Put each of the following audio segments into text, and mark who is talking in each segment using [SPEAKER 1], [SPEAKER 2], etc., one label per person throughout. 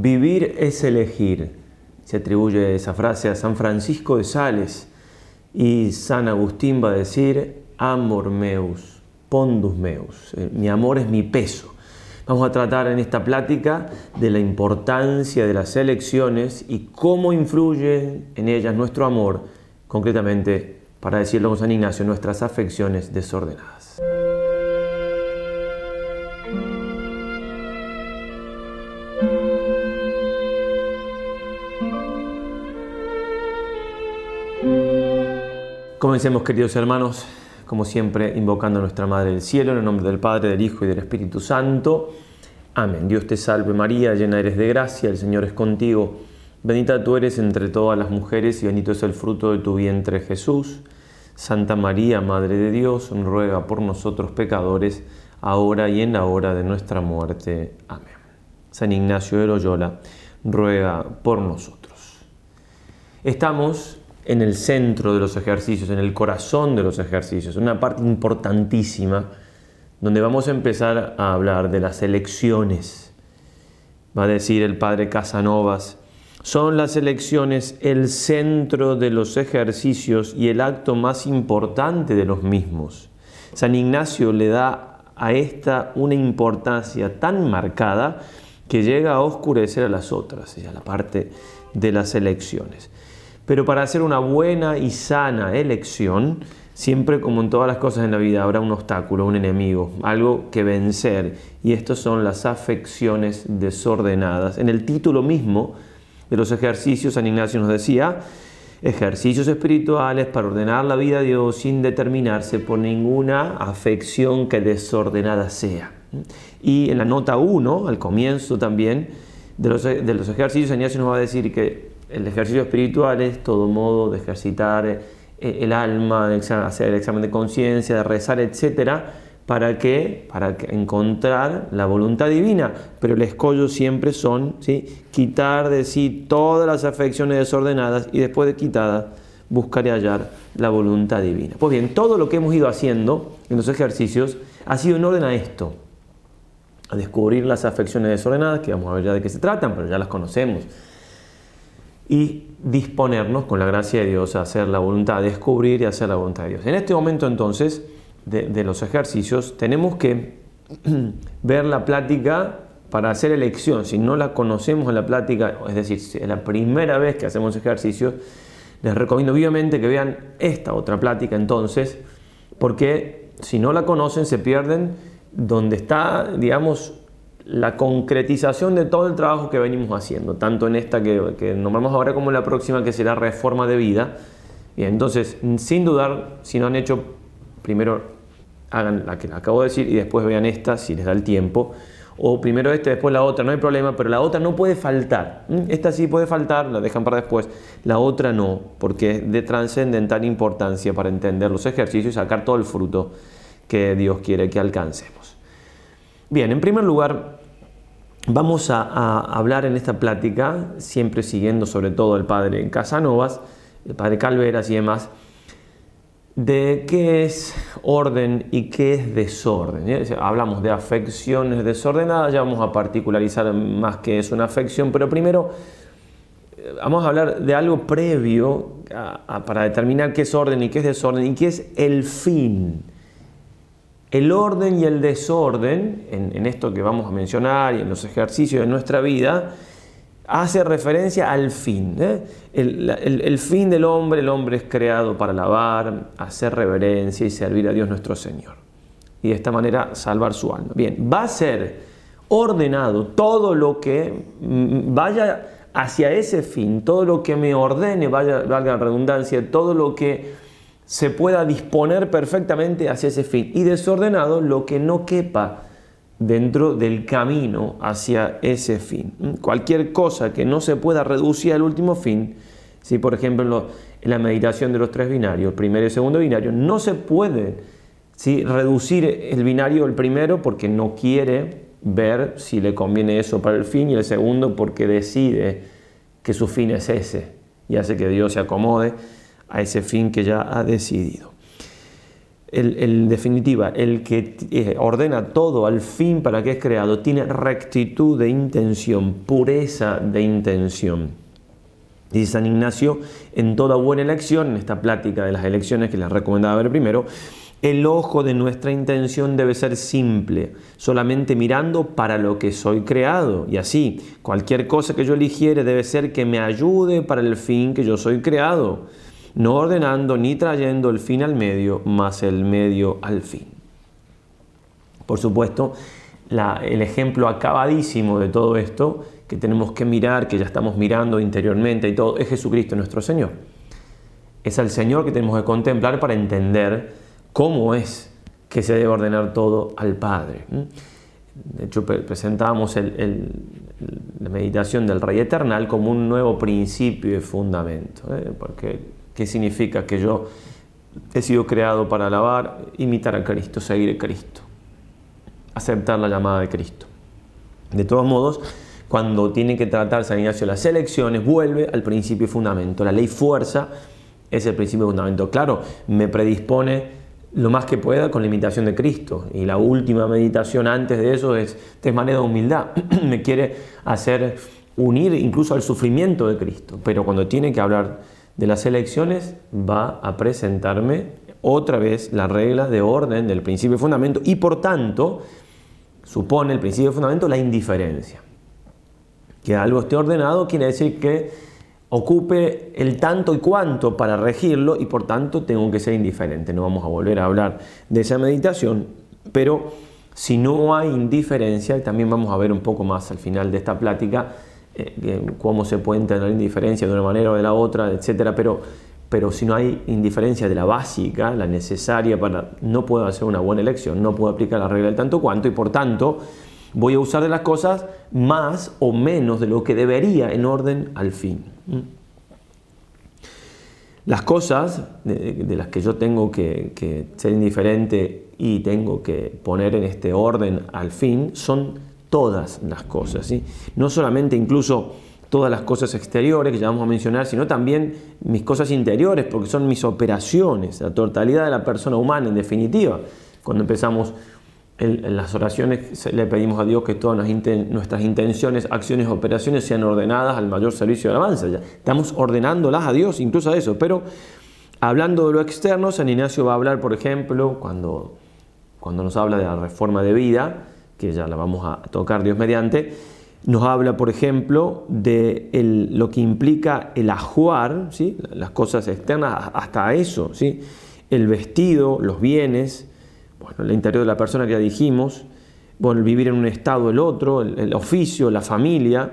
[SPEAKER 1] Vivir es elegir. Se atribuye esa frase a San Francisco de Sales y San Agustín va a decir amor meus, pondus meus. Eh, mi amor es mi peso. Vamos a tratar en esta plática de la importancia de las elecciones y cómo influye en ellas nuestro amor, concretamente, para decirlo con San Ignacio, nuestras afecciones desordenadas. Comencemos, queridos hermanos, como siempre, invocando a nuestra Madre del Cielo, en el nombre del Padre, del Hijo y del Espíritu Santo. Amén. Dios te salve María, llena eres de gracia, el Señor es contigo. Bendita tú eres entre todas las mujeres y bendito es el fruto de tu vientre Jesús. Santa María, Madre de Dios, ruega por nosotros pecadores, ahora y en la hora de nuestra muerte. Amén. San Ignacio de Loyola, ruega por nosotros. Estamos en el centro de los ejercicios, en el corazón de los ejercicios, una parte importantísima donde vamos a empezar a hablar de las elecciones. Va a decir el padre Casanovas, son las elecciones el centro de los ejercicios y el acto más importante de los mismos. San Ignacio le da a esta una importancia tan marcada que llega a oscurecer a las otras, ya la parte de las elecciones pero para hacer una buena y sana elección, siempre como en todas las cosas en la vida habrá un obstáculo, un enemigo, algo que vencer. Y estos son las afecciones desordenadas. En el título mismo de los ejercicios, San Ignacio nos decía, ejercicios espirituales para ordenar la vida de Dios sin determinarse por ninguna afección que desordenada sea. Y en la nota 1, al comienzo también de los, de los ejercicios, San Ignacio nos va a decir que el ejercicio espiritual es todo modo de ejercitar eh, el alma, hacer el examen de conciencia, de rezar, etc., para que para encontrar la voluntad divina, pero el escollo siempre son, quitar de sí todas las afecciones desordenadas y después de quitadas buscar y hallar la voluntad divina. Pues bien, todo lo que hemos ido haciendo en los ejercicios ha sido en orden a esto, a descubrir las afecciones desordenadas, que vamos a ver ya de qué se tratan, pero ya las conocemos y disponernos, con la gracia de Dios, a hacer la voluntad, a descubrir y hacer la voluntad de Dios. En este momento entonces de, los ejercicios tenemos que ver la plática para hacer elección. Si no la conocemos en la plática, es decir, si es la primera vez que hacemos ejercicios, les recomiendo vivamente que vean esta otra plática entonces, porque si no la conocen se pierden donde está, digamos, la concretización de todo el trabajo que venimos haciendo, tanto en esta que, que nombramos ahora como en la próxima, que será reforma de vida. y entonces, sin dudar, si no han hecho, primero hagan la que acabo de decir y después vean esta, si les da el tiempo. O primero esta, después la otra, no hay problema, pero la otra no puede faltar. ¿Mm? Esta sí puede faltar, la dejan para después. La otra no, porque es de trascendental importancia para entender los ejercicios y sacar todo el fruto que Dios quiere que alcancemos. Bien, en primer lugar, Vamos a, hablar en esta plática, siempre siguiendo sobre todo el padre Casanovas, el padre Calveras y demás, de qué es orden y qué es desorden. ¿eh? Hablamos de afecciones desordenadas, ya vamos a particularizar más qué es una afección, pero primero eh, vamos a hablar de algo previo para determinar qué es orden y qué es desorden y qué es el fin el orden y el desorden, en, esto que vamos a mencionar y en los ejercicios de nuestra vida, hace referencia al fin. ¿eh? El, fin del hombre, el hombre es creado para alabar, hacer reverencia y servir a Dios nuestro Señor. Y de esta manera salvar su alma. Bien, va a ser ordenado todo lo que mm, vaya hacia ese fin, todo lo que me ordene, vaya, valga la redundancia, todo lo que se pueda disponer perfectamente hacia ese fin y desordenado lo que no quepa dentro del camino hacia ese fin. ¿Mm? Cualquier cosa que no se pueda reducir al último fin, si por ejemplo en, la meditación de los tres binarios, el primero y el segundo binario, no se puede reducir el binario el primero porque no quiere ver si le conviene eso para el fin y el segundo porque decide que su fin es ese y hace que Dios se acomode a ese fin que ya ha decidido. El, en definitiva, el que eh, ordena todo al fin para que es creado, tiene rectitud de intención, pureza de intención. Dice San Ignacio, en toda buena elección, en esta plática de las elecciones que les recomendaba ver primero, el ojo de nuestra intención debe ser simple, solamente mirando para lo que soy creado. Y así, cualquier cosa que yo eligiere debe ser que me ayude para el fin que yo soy creado no ordenando ni trayendo el fin al medio, más el medio al fin. Por supuesto, el ejemplo acabadísimo de todo esto que tenemos que mirar, que ya estamos mirando interiormente y todo, es Jesucristo nuestro Señor. Es al Señor que tenemos que contemplar para entender cómo es que se debe ordenar todo al Padre. De hecho, presentábamos la meditación del Rey Eternal como un nuevo principio y fundamento, ¿eh? porque ¿Qué significa que yo he sido creado para alabar, imitar a Cristo, seguir a Cristo, aceptar la llamada de Cristo. De todos modos, cuando tiene que tratar San Ignacio las elecciones, vuelve al principio fundamento. La ley fuerza es el principio fundamento. Claro, me predispone lo más que pueda con la imitación de Cristo. Y la última meditación antes de eso es de manera de humildad. me quiere hacer unir incluso al sufrimiento de Cristo. Pero cuando tiene que hablar de las elecciones va a presentarme otra vez las reglas de orden del principio de fundamento y por tanto supone el principio de fundamento la indiferencia. Que algo esté ordenado quiere decir que ocupe el tanto y cuanto para regirlo y por tanto tengo que ser indiferente. No vamos a volver a hablar de esa meditación, pero si no hay indiferencia, y también vamos a ver un poco más al final de esta plática, eh, cómo se puede entender indiferencia de una manera o de la otra, etcétera, pero, pero si no hay indiferencia de la básica, la necesaria para. no puedo hacer una buena elección, no puedo aplicar la regla del tanto cuanto y por tanto voy a usar de las cosas más o menos de lo que debería en orden al fin. ¿Mm? Las cosas de, las que yo tengo que, que ser indiferente y tengo que poner en este orden al fin son todas las cosas, ¿sí? no solamente incluso todas las cosas exteriores que ya vamos a mencionar, sino también mis cosas interiores, porque son mis operaciones, la totalidad de la persona humana en definitiva. Cuando empezamos en las oraciones le pedimos a Dios que todas nuestras intenciones, acciones, operaciones sean ordenadas al mayor servicio de alabanza. Ya estamos ordenándolas a Dios, incluso a eso, pero hablando de lo externo, San Ignacio va a hablar, por ejemplo, cuando nos habla de la reforma de vida, que ya la vamos a tocar Dios mediante, nos habla, por ejemplo, de lo que implica el ajuar, las cosas externas, hasta eso, ¿sí? el vestido, los bienes, bueno, el interior de la persona que ya dijimos, vivir en un estado el otro, el, oficio, la familia,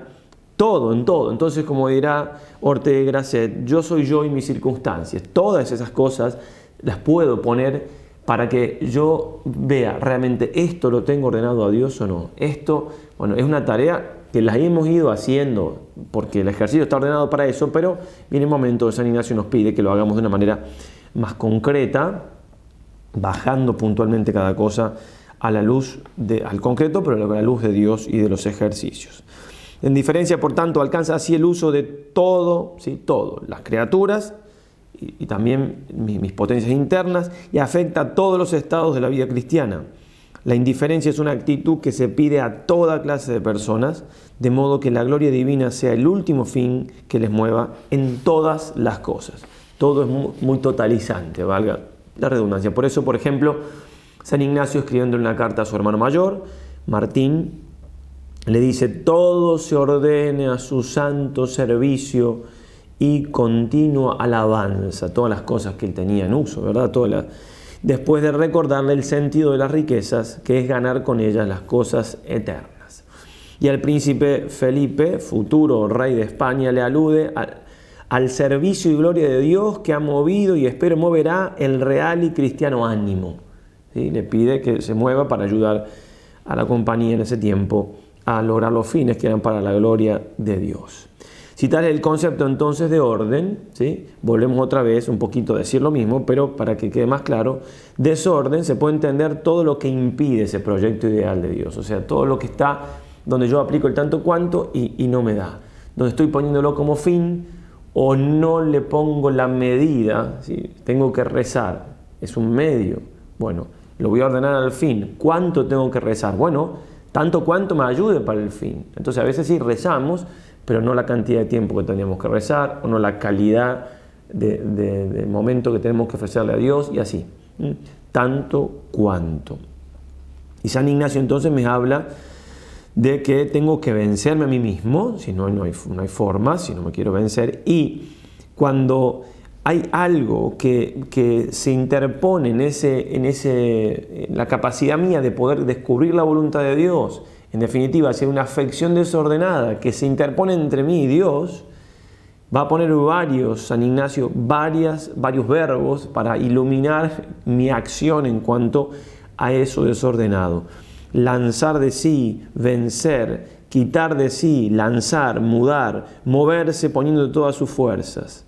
[SPEAKER 1] todo, en todo. Entonces, como dirá Ortega Gasset, yo soy yo y mis circunstancias. Todas esas cosas las puedo poner para que yo vea realmente esto lo tengo ordenado a Dios o no. Esto, bueno, es una tarea que la hemos ido haciendo porque el ejercicio está ordenado para eso, pero viene el momento, de San Ignacio nos pide que lo hagamos de una manera más concreta, bajando puntualmente cada cosa a la luz de, al concreto, pero a la luz de Dios y de los ejercicios. En diferencia, por tanto, alcanza así el uso de todo, ¿sí? todo, las criaturas y, también mis, potencias internas y afecta a todos los estados de la vida cristiana. La indiferencia es una actitud que se pide a toda clase de personas, de modo que la gloria divina sea el último fin que les mueva en todas las cosas. Todo es muy totalizante, valga la redundancia. Por eso, por ejemplo, San Ignacio escribiendo una carta a su hermano mayor, Martín, le dice, todo se ordene a su santo servicio y continua alabanza, todas las cosas que él tenía en uso, ¿verdad? Todas Después de recordarle el sentido de las riquezas, que es ganar con ellas las cosas eternas. Y al príncipe Felipe, futuro rey de España, le alude al, servicio y gloria de Dios que ha movido y espero moverá el real y cristiano ánimo. Le pide que se mueva para ayudar a la compañía en ese tiempo a lograr los fines que eran para la gloria de Dios. Si el concepto entonces de orden, ¿sí? volvemos otra vez un poquito a decir lo mismo, pero para que quede más claro, desorden se puede entender todo lo que impide ese proyecto ideal de Dios, o sea, todo lo que está donde yo aplico el tanto cuanto y, no me da, donde estoy poniéndolo como fin o no le pongo la medida, ¿sí? tengo que rezar, es un medio, bueno, lo voy a ordenar al fin, ¿cuánto tengo que rezar? Bueno, tanto cuanto me ayude para el fin. Entonces a veces si rezamos, pero no la cantidad de tiempo que teníamos que rezar, o no la calidad de, momento que tenemos que ofrecerle a Dios, y así. ¿Mm? Tanto cuanto. Y San Ignacio entonces me habla de que tengo que vencerme a mí mismo, si no, no hay, forma, si no me quiero vencer, y cuando hay algo que, se interpone en, en, ese, en la capacidad mía de poder descubrir la voluntad de Dios, en definitiva, si hay una afección desordenada que se interpone entre mí y Dios, va a poner varios, San Ignacio, varias, varios verbos para iluminar mi acción en cuanto a eso desordenado. Lanzar de sí, vencer, quitar de sí, lanzar, mudar, moverse poniendo todas sus fuerzas.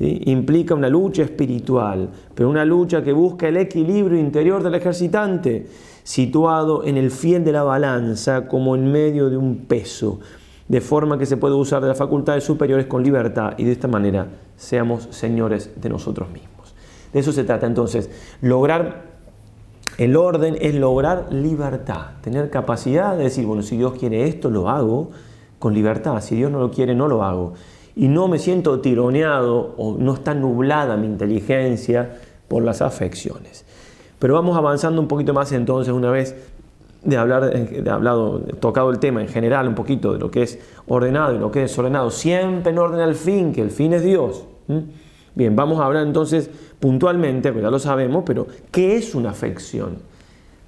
[SPEAKER 1] Implica una lucha espiritual, pero una lucha que busca el equilibrio interior del ejercitante situado en el fiel de la balanza como en medio de un peso, de forma que se puede usar de las facultades superiores con libertad y de esta manera seamos señores de nosotros mismos. De eso se trata entonces, lograr el orden es lograr libertad, tener capacidad de decir, bueno, si Dios quiere esto, lo hago con libertad, si Dios no lo quiere, no lo hago. Y no me siento tironeado o no está nublada mi inteligencia por las afecciones. Pero vamos avanzando un poquito más entonces una vez de hablar, eh, de tocado el tema en general un poquito de lo que es ordenado y lo que es desordenado, siempre en orden al fin, que el fin es Dios. Bien, vamos a hablar entonces puntualmente, pues ya lo sabemos, pero ¿qué es una afección?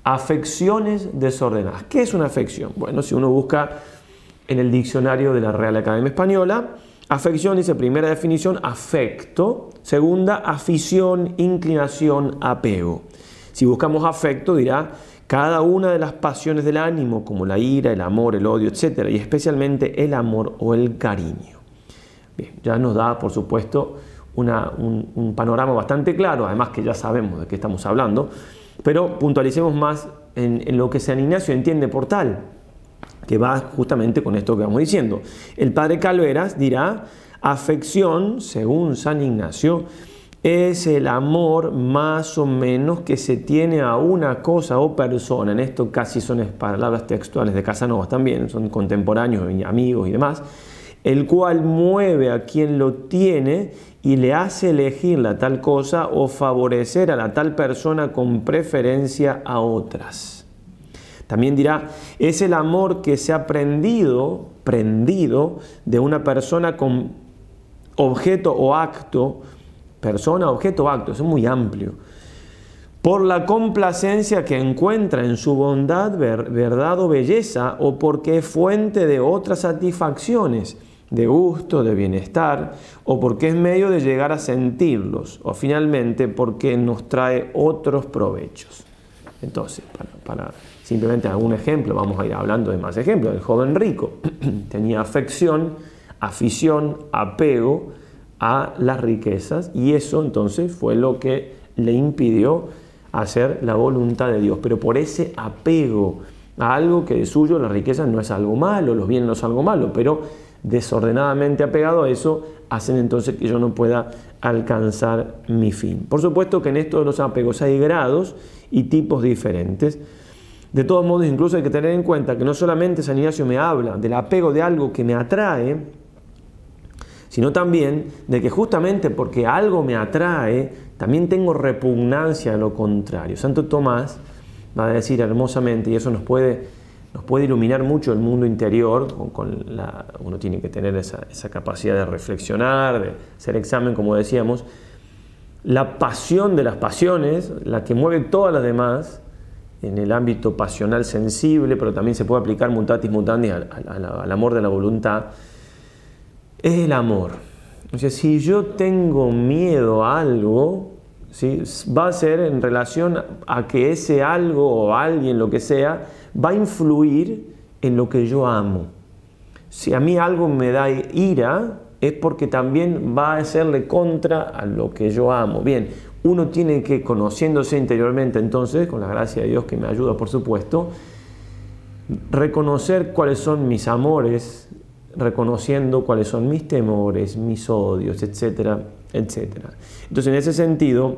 [SPEAKER 1] Afecciones desordenadas. ¿Qué es una afección? Bueno, si uno busca en el diccionario de la Real Academia Española, afección dice primera definición, afecto, segunda, afición, inclinación, apego. Si buscamos afecto, dirá, cada una de las pasiones del ánimo, como la ira, el amor, el odio, etc., y especialmente el amor o el cariño. Bien, ya nos da, por supuesto, un, panorama bastante claro, además que ya sabemos de qué estamos hablando, pero puntualicemos más en, en lo que San Ignacio entiende por tal, que va justamente con esto que vamos diciendo. El padre Calveras dirá, afección, según San Ignacio, es el amor más o menos que se tiene a una cosa o persona. En esto casi son palabras textuales de Casanovas también, son contemporáneos, amigos y demás. El cual mueve a quien lo tiene y le hace elegir la tal cosa o favorecer a la tal persona con preferencia a otras. También dirá, es el amor que se ha prendido, prendido de una persona con objeto o acto persona, objeto, acto, es muy amplio. Por la complacencia que encuentra en su bondad, verdad o belleza, o porque es fuente de otras satisfacciones, de gusto, de bienestar, o porque es medio de llegar a sentirlos, o finalmente porque nos trae otros provechos. Entonces, para, para simplemente algún ejemplo, vamos a ir hablando de más ejemplos. El joven rico tenía afección, afición, apego, a las riquezas y eso entonces fue lo que le impidió hacer la voluntad de Dios. Pero por ese apego a algo que de suyo la riqueza no es algo malo, los bienes no es algo malo, pero desordenadamente apegado a eso, hacen entonces que yo no pueda alcanzar mi fin. Por supuesto que en esto los apegos hay grados y tipos diferentes. De todos modos, incluso hay que tener en cuenta que no solamente San Ignacio me habla del apego de algo que me atrae, sino también de que justamente porque algo me atrae, también tengo repugnancia a lo contrario. Santo Tomás va a decir hermosamente, y eso nos puede, nos puede iluminar mucho el mundo interior, con, uno tiene que tener esa, capacidad de reflexionar, de hacer examen, como decíamos, la pasión de las pasiones, la que mueve todas las demás, en el ámbito pasional sensible, pero también se puede aplicar mutatis mutandis al amor de la voluntad, es el amor. O sea, si yo tengo miedo a algo, si va a ser en relación a que ese algo o alguien, lo que sea, va a influir en lo que yo amo. Si a mí algo me da ira, es porque también va a hacerle contra a lo que yo amo. Bien, uno tiene que, conociéndose interiormente entonces, con la gracia de Dios que me ayuda, por supuesto, reconocer cuáles son mis amores, reconociendo cuáles son mis temores, mis odios, etcétera, etcétera. Entonces, en ese sentido,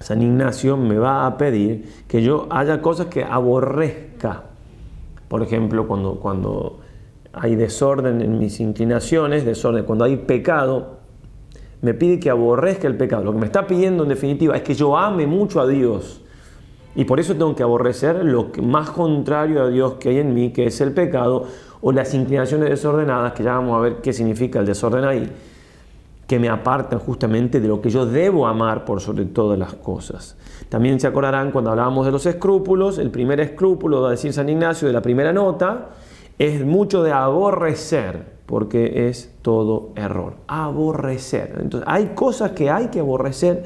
[SPEAKER 1] San Ignacio me va a pedir que yo haya cosas que aborrezca. Por ejemplo, cuando, cuando hay desorden en mis inclinaciones, desorden, cuando hay pecado, me pide que aborrezca el pecado. Lo que me está pidiendo en definitiva es que yo ame mucho a Dios. Y por eso tengo que aborrecer lo más contrario a Dios que hay en mí, que es el pecado, o las inclinaciones desordenadas, que ya vamos a ver qué significa el desorden ahí, que me apartan justamente de lo que yo debo amar por sobre todas las cosas. También se acordarán cuando hablábamos de los escrúpulos, el primer escrúpulo, va a decir San Ignacio, de la primera nota, es mucho de aborrecer, porque es todo error. Aborrecer. Entonces, hay cosas que hay que aborrecer,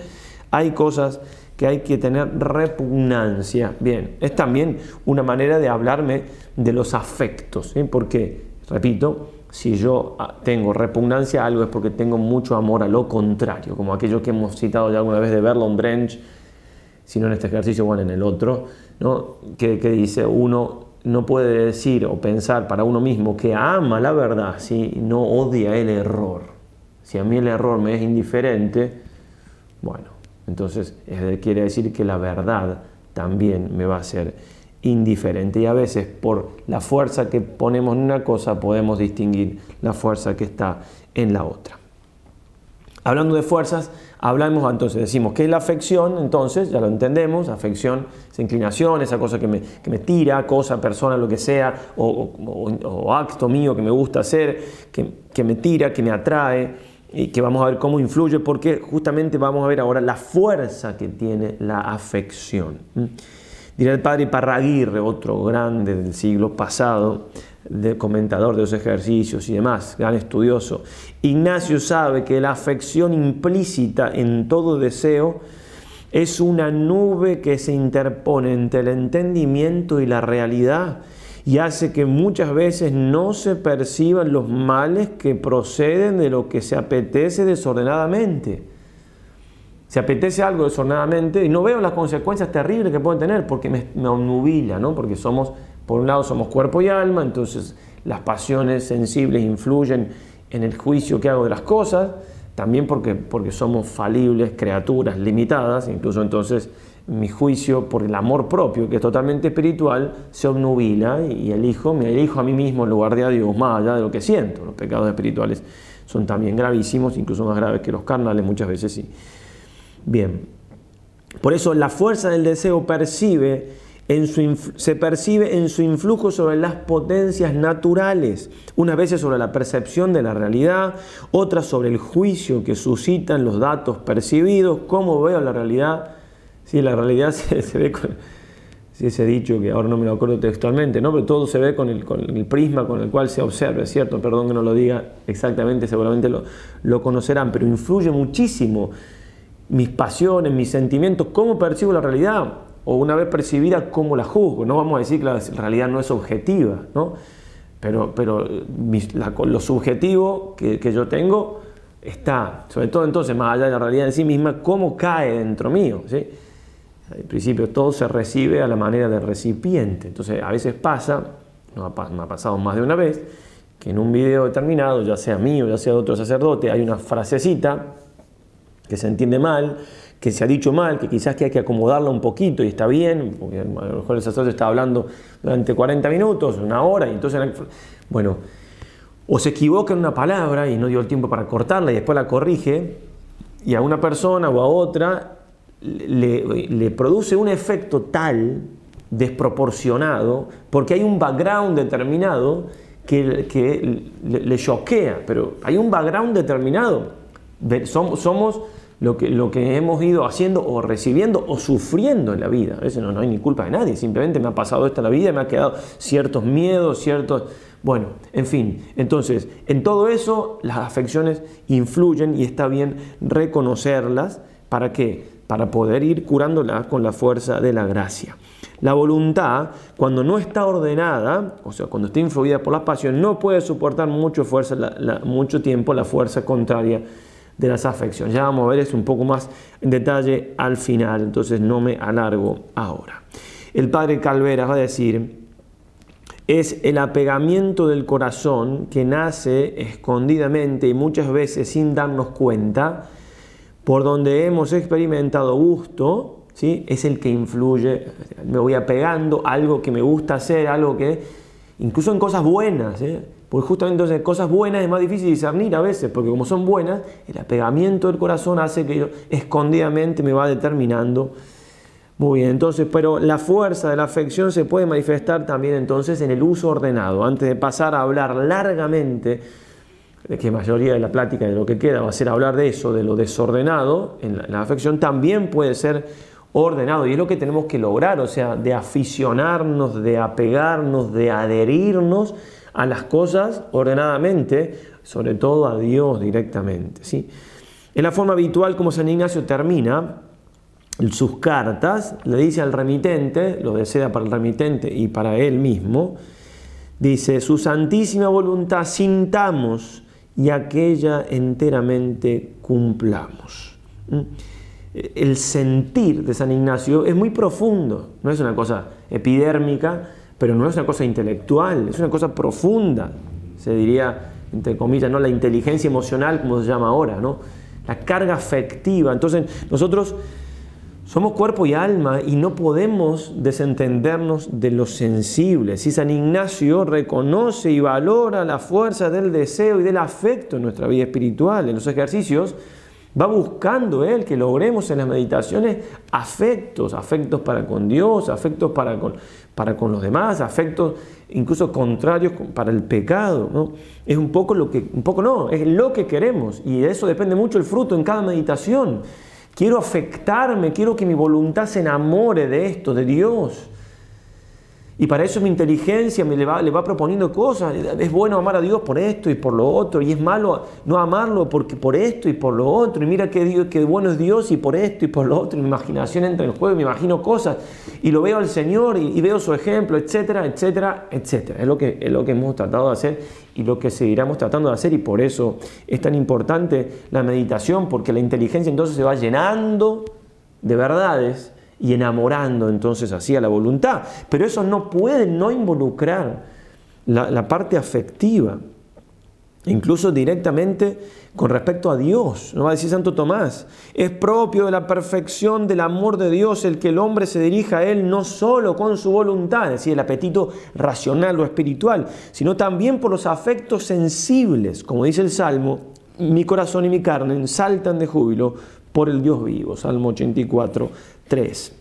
[SPEAKER 1] hay cosas que hay que tener repugnancia. Bien, es también una manera de hablarme de los afectos, porque, repito, si yo ah, tengo repugnancia a algo es porque tengo mucho amor a lo contrario, como aquello que hemos citado ya alguna vez de Berlon brench si en este ejercicio, bueno, en el otro, ¿no? que, dice uno no puede decir o pensar para uno mismo que ama la verdad si no odia el error. Si a mí el error me es indiferente, bueno, entonces, quiere decir que la verdad también me va a ser indiferente y a veces por la fuerza que ponemos en una cosa podemos distinguir la fuerza que está en la otra. Hablando de fuerzas, hablamos entonces, decimos, que es la afección? Entonces, ya lo entendemos, afección es inclinación, esa cosa que me, tira, cosa, persona, lo que sea, o, acto mío que me gusta hacer, que me tira, que me atrae y que vamos a ver cómo influye, porque justamente vamos a ver ahora la fuerza que tiene la afección. ¿Mm? Dirá el padre Parraguirre, otro grande del siglo pasado, de comentador de los ejercicios y demás, gran estudioso. Ignacio sabe que la afección implícita en todo deseo es una nube que se interpone entre el entendimiento y la realidad y hace que muchas veces no se perciban los males que proceden de lo que se apetece desordenadamente. Se apetece algo desordenadamente y no veo las consecuencias terribles que pueden tener porque me, me obnubila, ¿no? Porque somos, por un lado somos cuerpo y alma, entonces las pasiones sensibles influyen en el juicio que hago de las cosas, también porque, porque somos falibles, criaturas limitadas, incluso entonces mi juicio por el amor propio, que es totalmente espiritual, se obnubila y elijo, me elijo a mí mismo en lugar de a Dios, más allá de lo que siento. Los pecados espirituales son también gravísimos, incluso más graves que los carnales muchas veces sí. Bien, por eso la fuerza del deseo percibe en su, se percibe en su influjo sobre las potencias naturales, unas veces sobre la percepción de la realidad, otras sobre el juicio que suscitan los datos percibidos, cómo veo la realidad, Sí, la realidad se, ve con sí, ese dicho que ahora no me lo acuerdo textualmente, ¿no? pero todo se ve con el, prisma con el cual se observa, es cierto, perdón que no lo diga exactamente, seguramente lo, lo conocerán, pero influye muchísimo mis pasiones, mis sentimientos, cómo percibo la realidad, o una vez percibida, cómo la juzgo. No vamos a decir que la realidad no es objetiva, ¿no? pero, pero lo subjetivo que, que, yo tengo está, sobre todo entonces, más allá de la realidad en sí misma, cómo cae dentro mío. ¿sí? Al principio todo se recibe a la manera del recipiente. Entonces a veces pasa, me ha pasado más de una vez, que en un video determinado, ya sea mío, ya sea de otro sacerdote, hay una frasecita que se entiende mal, que se ha dicho mal, que quizás que hay que acomodarla un poquito y está bien, porque a lo mejor el sacerdote está hablando durante 40 minutos, una hora, y entonces, bueno, o se equivoca en una palabra y no dio el tiempo para cortarla y después la corrige, y a una persona o a otra le, produce un efecto tal, desproporcionado, porque hay un background determinado que, le choquea, pero hay un background determinado. Somos, somos lo, que, lo que hemos ido haciendo o recibiendo o sufriendo en la vida. A veces no, no hay ni culpa de nadie, simplemente me ha pasado esto en la vida, me ha quedado ciertos miedos, ciertos... Bueno, en fin, entonces, en todo eso las afecciones influyen y está bien reconocerlas para que para poder ir curándola con la fuerza de la gracia. La voluntad, cuando no está ordenada, o sea, cuando está influida por la pasión, no puede soportar mucho, mucho tiempo la fuerza contraria de las afecciones. Ya vamos a ver eso un poco más en detalle al final, entonces no me alargo ahora. El padre Calveras va a decir, es el apegamiento del corazón que nace escondidamente y muchas veces sin darnos cuenta por donde hemos experimentado gusto, ¿sí? es el que influye, me voy apegando a algo que me gusta hacer, algo que, incluso en cosas buenas, ¿eh? porque justamente en cosas buenas es más difícil discernir a veces, porque como son buenas, el apegamiento del corazón hace que yo, escondidamente me va determinando. Muy bien, entonces, pero la fuerza de la afección se puede manifestar también entonces en el uso ordenado. Antes de pasar a hablar largamente que mayoría de la plática de lo que queda va a ser hablar de eso, de lo desordenado en la, afección, también puede ser ordenado y es lo que tenemos que lograr, o sea, de aficionarnos, de apegarnos, de adherirnos a las cosas ordenadamente, sobre todo a Dios directamente. ¿sí? En la forma habitual como San Ignacio termina sus cartas, le dice al remitente, lo desea para el remitente y para él mismo, dice, su santísima voluntad sintamos, y aquella enteramente cumplamos. ¿Mm? El sentir de San Ignacio es muy profundo, no es una cosa epidérmica, pero no es una cosa intelectual, es una cosa profunda, se diría, entre comillas, ¿no? la inteligencia emocional, como se llama ahora, ¿no? la carga afectiva. Entonces, nosotros somos cuerpo y alma y no podemos desentendernos de lo sensible. Si San Ignacio reconoce y valora la fuerza del deseo y del afecto en nuestra vida espiritual, en los ejercicios, va buscando él que logremos en las meditaciones afectos, afectos para con Dios, afectos para con, para con los demás, afectos incluso contrarios para el pecado. Es un poco lo que, un poco no, es lo que queremos y de eso depende mucho el fruto en cada meditación. Quiero afectarme, quiero que mi voluntad se enamore de esto, de Dios. Y para eso mi inteligencia me le, va, le va proponiendo cosas. Es bueno amar a Dios por esto y por lo otro. Y es malo no amarlo porque por esto y por lo otro. Y mira qué, qué bueno es Dios y por esto y por lo otro. mi imaginación entra en juego y me imagino cosas. Y lo veo al Señor y, y, veo su ejemplo, etcétera, etcétera, etcétera. Es lo, que, es lo que hemos tratado de hacer y lo que seguiremos tratando de hacer. Y por eso es tan importante la meditación porque la inteligencia entonces se va llenando de verdades y enamorando entonces así a la voluntad. Pero eso no puede no involucrar la, parte afectiva, incluso directamente con respecto a Dios. no va a decir Santo Tomás, es propio de la perfección del amor de Dios el que el hombre se dirija a Él no solo con su voluntad, es decir, el apetito racional o espiritual, sino también por los afectos sensibles, como dice el Salmo, mi corazón y mi carne saltan de júbilo por el Dios vivo, Salmo 84, tres,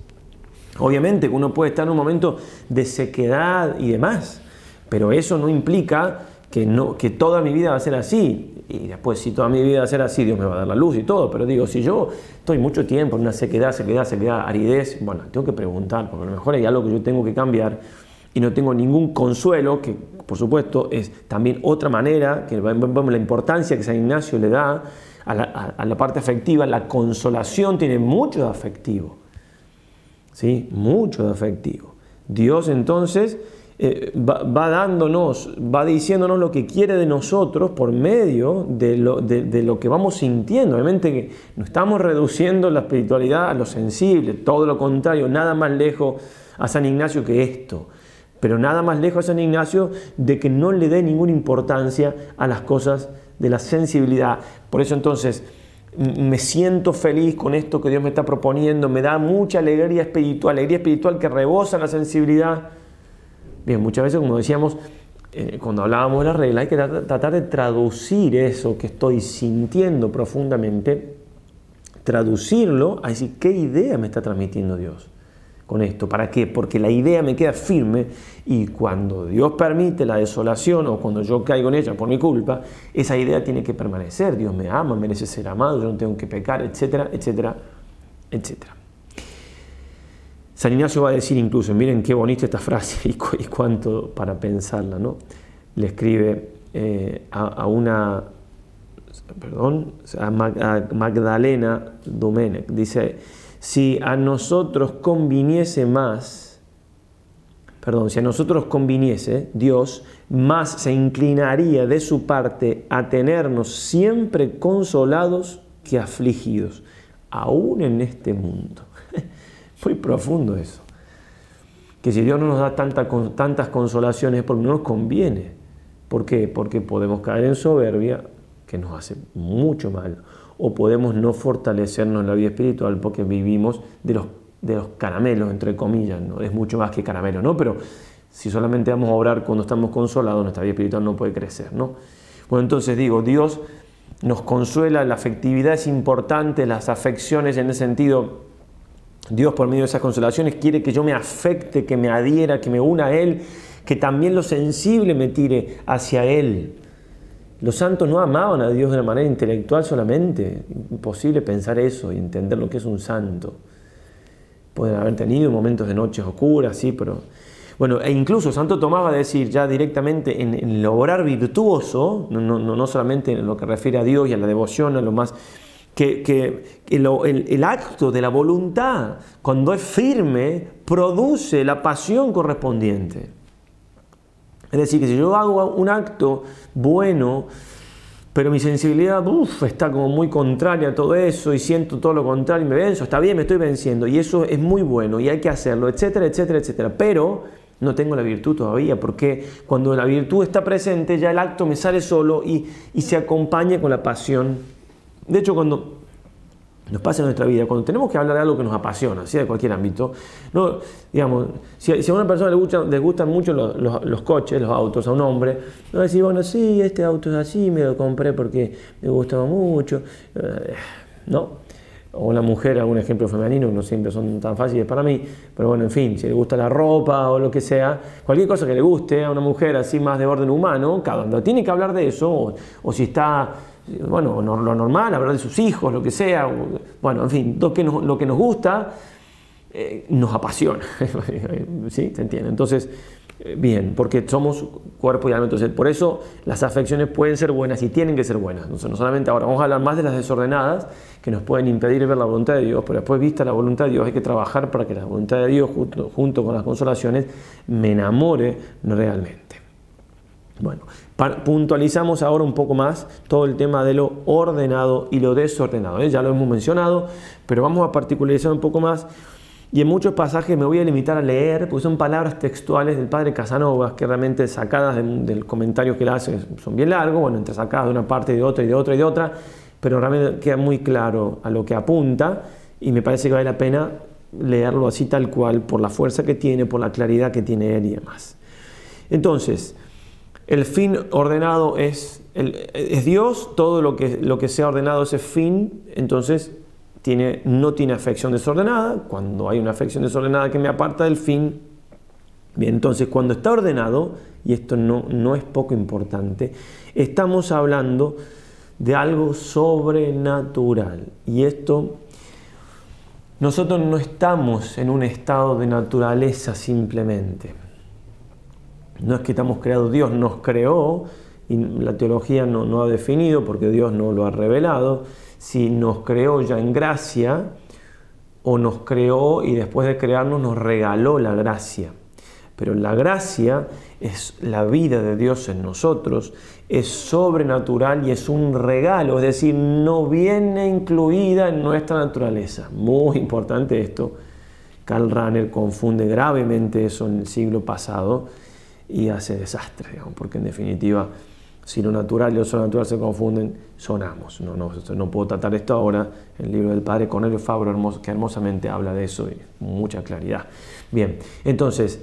[SPEAKER 1] Obviamente que uno puede estar en un momento de sequedad y demás, pero eso no implica que, no, que toda mi vida va a ser así. Y después, si toda mi vida va a ser así, Dios me va a dar la luz y todo. Pero digo, si yo estoy mucho tiempo en una sequedad, sequedad, sequedad, aridez, bueno, tengo que preguntar, porque a lo mejor hay algo que yo tengo que cambiar y no tengo ningún consuelo, que por supuesto es también otra manera, que la importancia que San Ignacio le da a la, a la parte afectiva, la consolación tiene mucho de afectivo. ¿sí? Mucho de afectivo. Dios entonces eh, va, dándonos, va diciéndonos lo que quiere de nosotros por medio de lo, de lo que vamos sintiendo. Obviamente que no estamos reduciendo la espiritualidad a lo sensible, todo lo contrario, nada más lejos a San Ignacio que esto. Pero nada más lejos a San Ignacio de que no le dé ninguna importancia a las cosas de la sensibilidad. Por eso entonces me siento feliz con esto que Dios me está proponiendo, me da mucha alegría espiritual, alegría espiritual que rebosa la sensibilidad. Bien, muchas veces, como decíamos, eh, cuando hablábamos de la regla, hay que tratar de traducir eso que estoy sintiendo profundamente, traducirlo a decir qué idea me está transmitiendo Dios con esto. ¿Para qué? Porque la idea me queda firme y cuando Dios permite la desolación o cuando yo caigo en ella por mi culpa, esa idea tiene que permanecer. Dios me ama, merece ser amado, yo no tengo que pecar, etcétera, etcétera, etcétera. San Ignacio va a decir incluso, miren qué bonita esta frase y, cuánto para pensarla, ¿no? Le escribe eh, a, una, perdón, a, Magdalena Domenech, dice, si a nosotros conviniese más, perdón, si a nosotros conviniese, Dios más se inclinaría de su parte a tenernos siempre consolados que afligidos, aún en este mundo. Muy profundo eso. Que si Dios no nos da tantas consolaciones es porque no nos conviene. ¿Por qué? Porque podemos caer en soberbia, que nos hace mucho mal, o podemos no fortalecernos en la vida espiritual porque vivimos de los de los caramelos, entre comillas, ¿no? es mucho más que caramelo, ¿no? Pero si solamente vamos a orar cuando estamos consolados, nuestra vida espiritual no puede crecer, ¿no? Bueno, entonces digo, Dios nos consuela, la afectividad es importante, las afecciones en ese sentido, Dios por medio de esas consolaciones quiere que yo me afecte, que me adhiera, que me una a Él, que también lo sensible me tire hacia Él. Los santos no amaban a Dios de una manera intelectual solamente, imposible pensar eso y entender lo que es un santo pueden haber tenido momentos de noches oscuras, sí, pero... Bueno, e incluso Santo Tomás va a decir ya directamente en, el obrar virtuoso, no, no, solamente en lo que refiere a Dios y a la devoción, a lo más, que, el, el, acto de la voluntad, cuando es firme, produce la pasión correspondiente. Es decir, que si yo hago un acto bueno, pero mi sensibilidad está como muy contraria a todo eso y siento todo lo contrario y me venzo, está bien, me estoy venciendo y eso es muy bueno y hay que hacerlo, etcétera, etcétera, etcétera. Pero no tengo la virtud todavía, porque cuando la virtud está presente ya el acto me sale solo y, y se acompaña con la pasión. De hecho, cuando nos pasa en nuestra vida, cuando tenemos que hablar de algo que nos apasiona, sea de cualquier ámbito, no, digamos, si, a una persona le, gustan mucho los, coches, los autos, a un hombre, no decir, bueno, sí, este auto es así, me lo compré porque me gustaba mucho, eh, no, o la mujer, algún ejemplo femenino, no siempre son tan fáciles para mí, pero bueno, en fin, si le gusta la ropa o lo que sea, cualquier cosa que le guste a una mujer así más de orden humano, cada uno tiene que hablar de eso, o, si está, bueno, lo normal, hablar de sus hijos, lo que sea, bueno, en fin, lo que nos, lo que nos gusta eh, nos apasiona, ¿sí? ¿Se entiende? Entonces, eh, bien, porque somos cuerpo y alma. Entonces, por eso las afecciones pueden ser buenas y tienen que ser buenas. no solamente ahora, vamos a hablar más de las desordenadas que nos pueden impedir ver la voluntad de Dios, pero después vista la voluntad de Dios hay que trabajar para que la voluntad de Dios junto, con las consolaciones me enamore realmente. Bueno, puntualizamos ahora un poco más todo el tema de lo ordenado y lo desordenado. ¿eh? Ya lo hemos mencionado, pero vamos a particularizar un poco más y en muchos pasajes me voy a limitar a leer, porque son palabras textuales del padre Casanovas, que realmente sacadas del, comentario que él hace son bien largos, bueno, entre sacadas de una parte y de otra y de otra y de otra, pero realmente queda muy claro a lo que apunta y me parece que vale la pena leerlo así tal cual, por la fuerza que tiene, por la claridad que tiene él y demás. Entonces, el fin ordenado es, es Dios, todo lo que, lo que sea ordenado ese fin, entonces no tiene afección desordenada. Cuando hay una afección desordenada que me aparta del fin, bien, entonces cuando está ordenado, y esto no, es poco importante, estamos hablando de algo sobrenatural. Y esto, nosotros no estamos en un estado de naturaleza simplemente. No es que estamos creados, Dios nos creó, y la teología no, no ha definido porque Dios no lo ha revelado si nos creó ya en gracia o nos creó y después de crearnos nos regaló la gracia. Pero la gracia es la vida de Dios en nosotros, es sobrenatural y es un regalo, es decir, no viene incluida en nuestra naturaleza. Muy importante esto. Karl Rahner confunde gravemente eso en el siglo pasado y hace desastre, digamos, porque en definitiva si lo natural y lo sobrenatural se confunden, sonamos. No, no, no puedo tratar esto ahora. El libro del padre Cornelio Fabro, que hermosamente habla de eso y mucha claridad. Bien, entonces,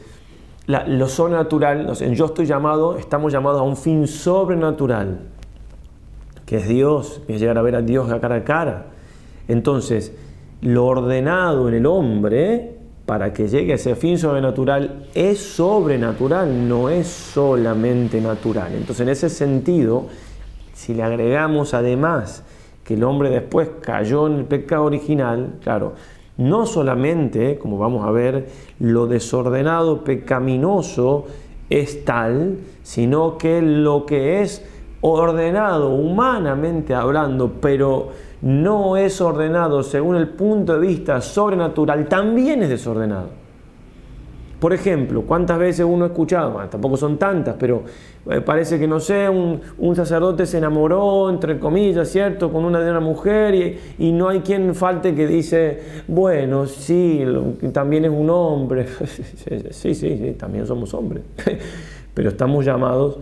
[SPEAKER 1] lo sobrenatural, en yo estoy llamado, estamos llamados a un fin sobrenatural, que es Dios, que es llegar a ver a Dios cara a cara. Entonces, lo ordenado en el hombre para que llegue a ese fin sobrenatural, es sobrenatural, no es solamente natural. Entonces, en ese sentido, si le agregamos además que el hombre después cayó en el pecado original, claro, no solamente, como vamos a ver, lo desordenado, pecaminoso es tal, sino que lo que es ordenado humanamente hablando, pero no es ordenado según el punto de vista sobrenatural, también es desordenado. Por ejemplo, ¿cuántas veces uno ha escuchado? tampoco son tantas, pero eh, parece que no sé, un, sacerdote se enamoró, entre comillas, ¿cierto?, con una de una mujer y, y no hay quien falte que dice, bueno, sí, también es un hombre. sí, sí, sí, también somos hombres. pero estamos llamados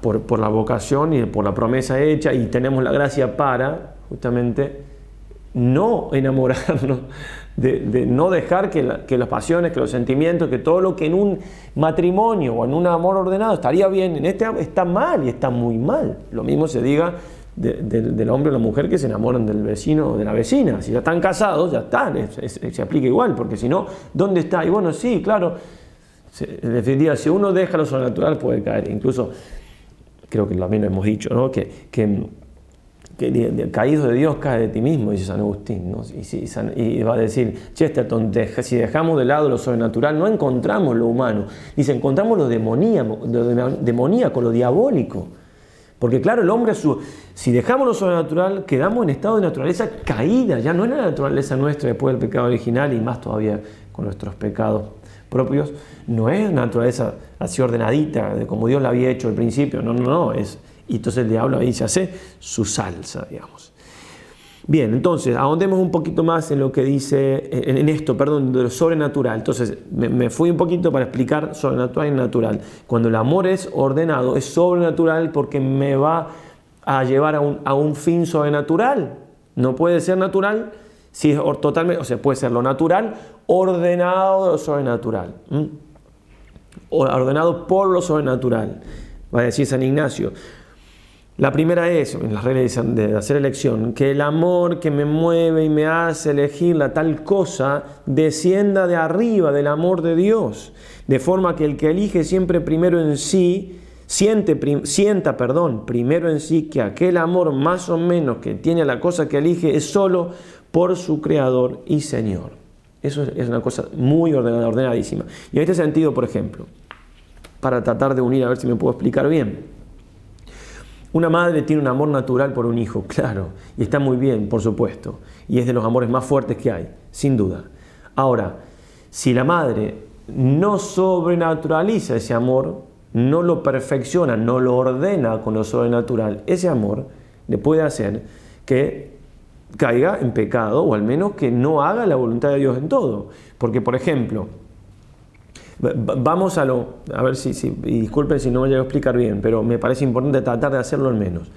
[SPEAKER 1] por la vocación y por la promesa hecha y tenemos la gracia para justamente no enamorarnos, de, no dejar que, las pasiones, que los sentimientos, que todo lo que en un matrimonio o en un amor ordenado estaría bien, en este está mal y está muy mal. Lo mismo se diga del hombre o la mujer que se enamoran del vecino o de la vecina. Si ya están casados, ya están, se aplica igual, porque si no, ¿dónde está? Y bueno, sí, claro, en definitiva, si uno deja lo sobrenatural puede caer. Incluso, creo que también lo hemos dicho, ¿no? que caído de Dios, cae de ti mismo, dice San Agustín. Y, va a decir, Chesterton, si dejamos de lado lo sobrenatural, no encontramos lo humano. Dice, encontramos lo demoníaco, lo, diabólico. Porque claro, el hombre, si dejamos lo sobrenatural, quedamos en estado de naturaleza caída. Ya no es la naturaleza nuestra después del pecado original y más todavía con nuestros pecados propios. No es naturaleza así ordenadita, de como Dios la había hecho al principio. No, no, no. Es, y entonces el diablo ahí hace su salsa, digamos. Bien, entonces ahondemos un poquito más en lo que dice, en esto, perdón, de lo sobrenatural. Entonces me, fui un poquito para explicar sobrenatural y natural. Cuando el amor es ordenado, es sobrenatural porque me va a llevar a un, fin sobrenatural. No puede ser natural si es totalmente, o sea, puede ser lo natural ordenado de lo sobrenatural. Ordenado por lo sobrenatural, va a decir San Ignacio. La primera es, en las reglas de hacer elección, que el amor que me mueve y me hace elegir la tal cosa descienda de arriba del amor de Dios, de forma que el que elige siempre primero en sí, siente, sienta perdón, primero en sí que aquel amor más o menos que tiene la cosa que elige es solo por su Creador y Señor. Eso es una cosa muy ordenada, ordenadísima. Y en este sentido, por ejemplo, para tratar de unir, a ver si me puedo explicar bien una madre tiene un amor natural por un hijo, claro, y está muy bien, por supuesto, y es de los amores más fuertes que hay, sin duda. Ahora, si la madre no sobrenaturaliza ese amor, no lo perfecciona, no lo ordena con lo sobrenatural, ese amor le puede hacer que caiga en pecado o al menos que no haga la voluntad de Dios en todo. Porque, por ejemplo, Vamos a lo, a ver si, disculpen si no me a explicar bien, pero me parece importante tratar de hacerlo al menos.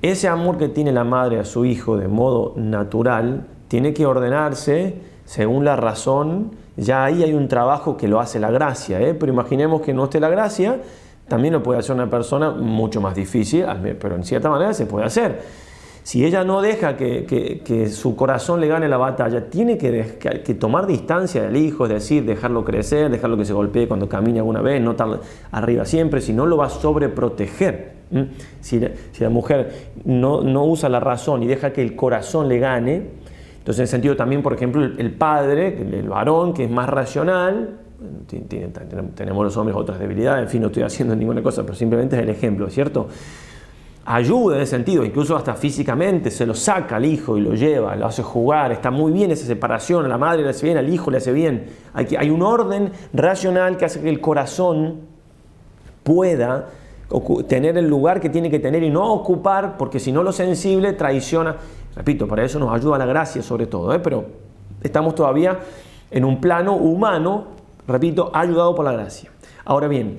[SPEAKER 1] Ese amor que tiene la madre a su hijo de modo natural tiene que ordenarse según la razón, ya ahí hay un trabajo que lo hace la gracia, ¿eh? pero imaginemos que no esté la gracia, también lo puede hacer una persona mucho más difícil, pero en cierta manera se puede hacer. Si ella no deja que, su corazón le gane la batalla, tiene que, tomar distancia del hijo, es decir, dejarlo crecer, dejarlo que se golpee cuando camine alguna vez, no estar arriba siempre, si no lo va a sobreproteger. Si la, mujer no, usa la razón y deja que el corazón le gane, entonces en sentido también, por ejemplo, el padre, el varón, que es más racional, tenemos los hombres otras debilidades, en fin, no estoy haciendo ninguna cosa, pero simplemente es el ejemplo, ¿cierto? ayuda en ese sentido, incluso hasta físicamente, se lo saca al hijo y lo lleva, lo hace jugar, está muy bien esa separación, a la madre le hace bien, al hijo le hace bien. hay un orden racional que hace que el corazón pueda tener el lugar que tiene que tener y no ocupar, porque si no lo sensible traiciona. Repito, para eso nos ayuda la gracia sobre todo, ¿eh? pero estamos todavía en un plano humano, repito, ayudado por la gracia. Ahora bien,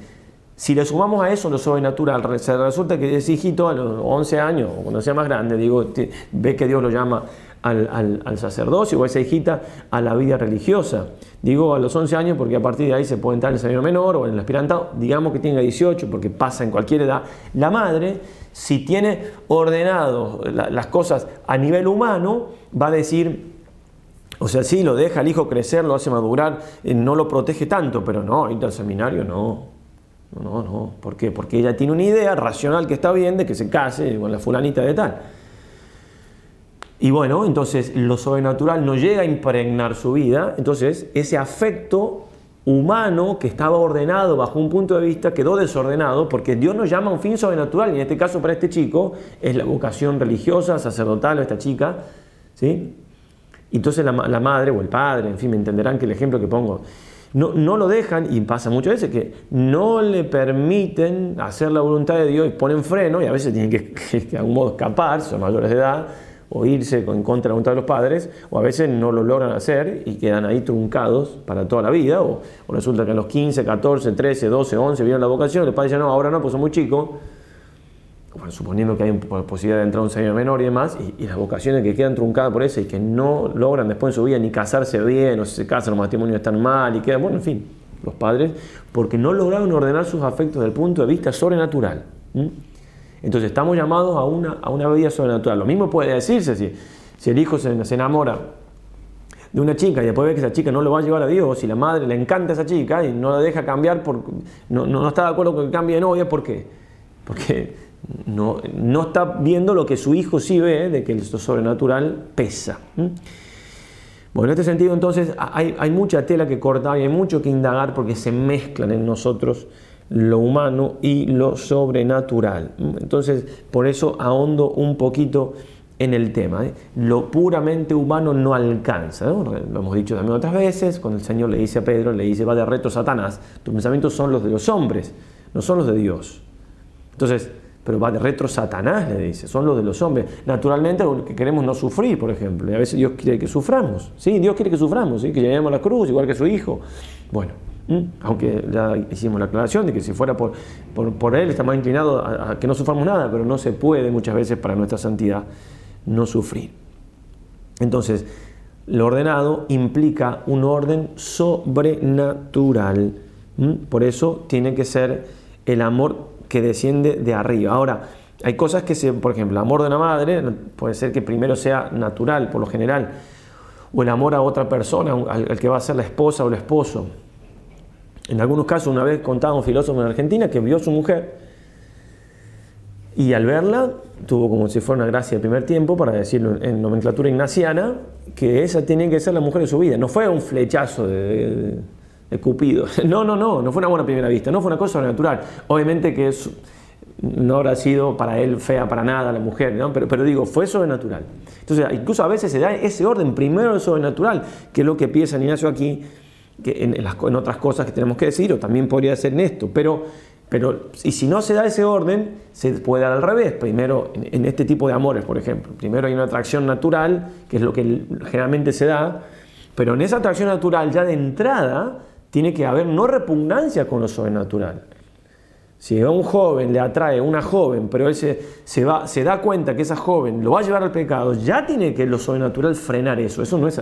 [SPEAKER 1] si le sumamos a eso lo sobrenatural, natural resulta que ese hijito a los 11 años, o cuando sea más grande, digo, ve que Dios lo llama al, sacerdocio, o a esa hijita a la vida religiosa. Digo a los 11 años porque a partir de ahí se puede entrar en el señor menor o en el aspirantado, digamos que tenga 18 porque pasa en cualquier edad. La madre, si tiene ordenado las cosas a nivel humano, va a decir, o sea, sí, lo deja al hijo crecer, lo hace madurar, eh, no lo protege tanto, pero no, ir al seminario no. No, no, ¿por qué? Porque ella tiene una idea racional que está bien de que se case con la fulanita de tal. Y bueno, entonces lo sobrenatural no llega a impregnar su vida, entonces ese afecto humano que estaba ordenado bajo un punto de vista quedó desordenado porque Dios nos llama a un fin sobrenatural y en este caso para este chico es la vocación religiosa, sacerdotal o esta chica, ¿sí? Entonces la, la madre o el padre, en fin, me entenderán que el ejemplo que pongo no, lo dejan, y pasa muchas veces que no le permiten hacer la voluntad de Dios y ponen freno, y a veces tienen que, de algún modo escapar, son mayores de edad, o irse en contra de la voluntad de los padres, o a veces no lo logran hacer y quedan ahí truncados para toda la vida, o, resulta que a los 15, 14, 13, 12, 11 vieron la vocación, los padres dicen, no, ahora no, pues son muy chicos, bueno, suponiendo que hay posibilidad de entrar a un señor menor y demás, y, las vocaciones que quedan truncadas por eso y que no logran después en su vida ni casarse bien, o si se casan, los matrimonios están mal y quedan, bueno, en fin, los padres, porque no lograron ordenar sus afectos desde el punto de vista sobrenatural. Entonces estamos llamados a una, a una vida sobrenatural. Lo mismo puede decirse si, si el hijo se, enamora de una chica y después ve que esa chica no lo va a llevar a Dios, si la madre le encanta a esa chica y no la deja cambiar, porque no, no, no está de acuerdo con que cambie de novia, ¿por qué? Porque no, no está viendo lo que su hijo sí ve, de que esto sobrenatural pesa. Bueno, en este sentido entonces hay, mucha tela que cortar y hay mucho que indagar porque se mezclan en nosotros lo humano y lo sobrenatural. Entonces, por eso ahondo un poquito en el tema. ¿eh? Lo puramente humano no alcanza. Lo hemos dicho también otras veces, cuando el Señor le dice a Pedro, le dice, va de reto Satanás, tus pensamientos son los de los hombres, no son los de Dios. Entonces, pero va de retro Satanás, le dice, son los de los hombres. Naturalmente, lo que queremos no sufrir, por ejemplo. Y a veces Dios quiere que suframos, ¿sí? Dios quiere que suframos, ¿sí? Que lleguemos a la cruz, igual que su hijo. Bueno, aunque ya hicimos la aclaración de que si fuera por, por, Él está más inclinado a, a, que no suframos nada, pero no se puede muchas veces para nuestra santidad no sufrir. Entonces, lo ordenado implica un orden sobrenatural. Por eso tiene que ser el amor que desciende de arriba. Ahora, hay cosas que, se, por ejemplo, el amor de una madre puede ser que primero sea natural, por lo general, o el amor a otra persona, al, que va a ser la esposa o el esposo. En algunos casos, una vez contaba un filósofo en Argentina que vio a su mujer y al verla tuvo como si fuera una gracia de primer tiempo, para decirlo en nomenclatura ignaciana, que esa tiene que ser la mujer de su vida. No fue un flechazo de Cupido. No, no, no, no fue una buena primera vista, no fue una cosa natural. Obviamente que es, no habrá sido para él fea para nada la mujer, ¿no? pero, pero digo, fue sobrenatural. Entonces, incluso a veces se da ese orden, primero el sobrenatural, que es lo que piensa Ignacio aquí, que en, otras cosas que tenemos que decir, o también podría ser en esto, pero, pero y si no se da ese orden, se puede dar al revés, primero en este tipo de amores, por ejemplo, primero hay una atracción natural, que es lo que generalmente se da, pero en esa atracción natural ya de entrada, tiene que haber no repugnancia con lo sobrenatural. Si a un joven le atrae una joven, pero él se, da cuenta que esa joven lo va a llevar al pecado, ya tiene que lo sobrenatural frenar eso. Eso no es.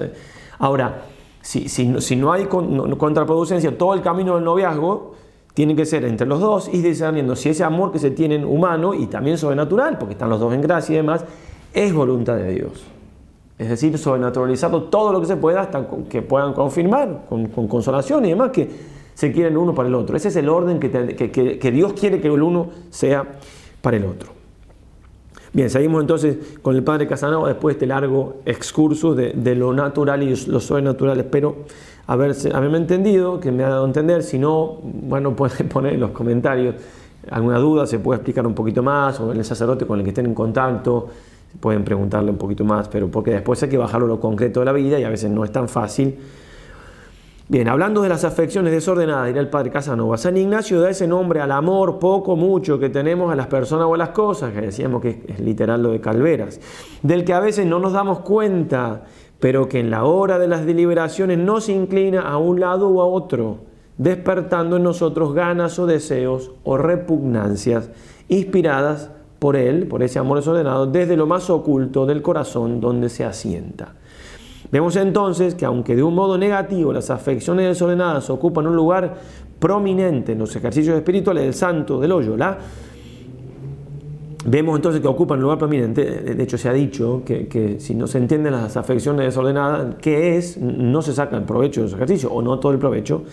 [SPEAKER 1] Ahora, si, no, hay contraproducencia, todo el camino del noviazgo tiene que ser entre los dos y discerniendo si ese amor que se tienen humano y también sobrenatural, porque están los dos en gracia y demás, es voluntad de Dios es decir, sobrenaturalizado todo lo que se pueda hasta que puedan confirmar con, consolación y demás que se quieren uno para el otro. Ese es el orden que, Dios quiere que el uno sea para el otro. Bien, seguimos entonces con el padre Casanova después de este largo excurso de, lo natural y lo sobrenatural. Espero haberme entendido, que me ha dado a entender. Si no, bueno, pueden poner en los comentarios alguna duda, se puede explicar un poquito más, o el sacerdote con el que estén en contacto pueden preguntarle un poquito más, pero porque después hay que bajarlo a lo concreto de la vida y a veces no es tan fácil. Bien, hablando de las afecciones desordenadas, dirá el padre Casanova, San Ignacio da ese nombre al amor poco mucho que tenemos a las personas o a las cosas, que decíamos que es literal lo de Calveras, del que a veces no nos damos cuenta, pero que en la hora de las deliberaciones nos inclina a un lado o a otro, despertando en nosotros ganas o deseos o repugnancias inspiradas por Él, por ese amor desordenado, desde lo más oculto del corazón donde se asienta. Vemos entonces que aunque de un modo negativo las afecciones desordenadas ocupan un lugar prominente en los ejercicios espirituales del santo del Loyola, vemos entonces que ocupan un lugar prominente, de hecho se ha dicho que, si no se entienden las afecciones desordenadas, ¿qué es? No se saca el provecho de los ejercicios o no todo el provecho.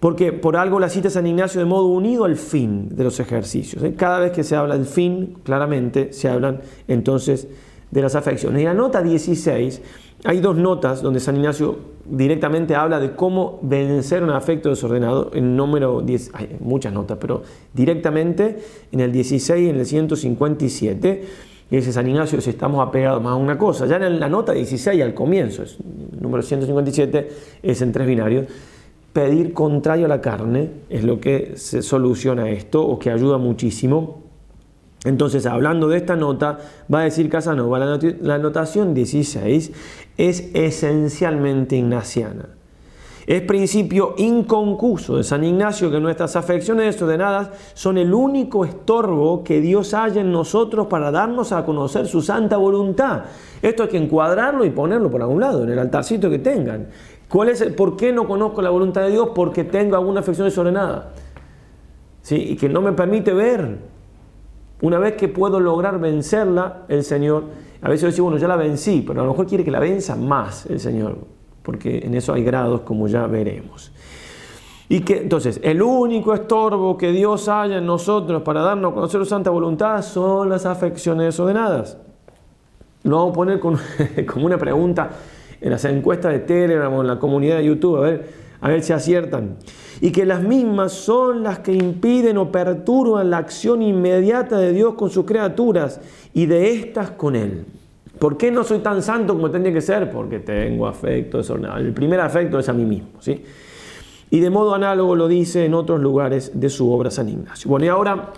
[SPEAKER 1] Porque por algo la cita San Ignacio de modo unido al fin de los ejercicios. ¿eh? Cada vez que se habla del fin, claramente se hablan entonces de las afecciones. En la nota 16, hay dos notas donde San Ignacio directamente habla de cómo vencer un afecto desordenado. En número 10, hay muchas notas, pero directamente en el 16 y en el 157. Y dice San Ignacio, si estamos apegados más a una cosa, ya en la nota 16 al comienzo, el número 157 es en tres binarios, pedir contrario a la carne, es lo que se soluciona esto o que ayuda muchísimo. Entonces, hablando de esta nota, va a decir Casanova, la, notación anotación 16 es esencialmente ignaciana. Es principio inconcuso de San Ignacio que nuestras afecciones desordenadas son el único estorbo que Dios haya en nosotros para darnos a conocer su santa voluntad. Esto hay que encuadrarlo y ponerlo por algún lado, en el altarcito que tengan. ¿Cuál es ¿Por qué no conozco la voluntad de Dios? Porque tengo alguna afección desordenada. ¿sí? Y que no me permite ver. Una vez que puedo lograr vencerla, el Señor, a veces yo digo, bueno, ya la vencí, pero a lo mejor quiere que la venza más el Señor, porque en eso hay grados como ya veremos. Y que entonces el único estorbo que Dios haya en nosotros para darnos a conocer su santa voluntad son las afecciones desordenadas. Lo vamos a poner como una pregunta en las encuestas de Telegram o en la comunidad de YouTube, a ver, a ver si aciertan. Y que las mismas son las que impiden o perturban la acción inmediata de Dios con sus criaturas y de estas con Él. ¿Por qué no soy tan santo como tendría que ser? Porque tengo afecto eso. El primer afecto es a mí mismo. ¿sí? Y de modo análogo lo dice en otros lugares de su obra San Ignacio. Bueno, y ahora,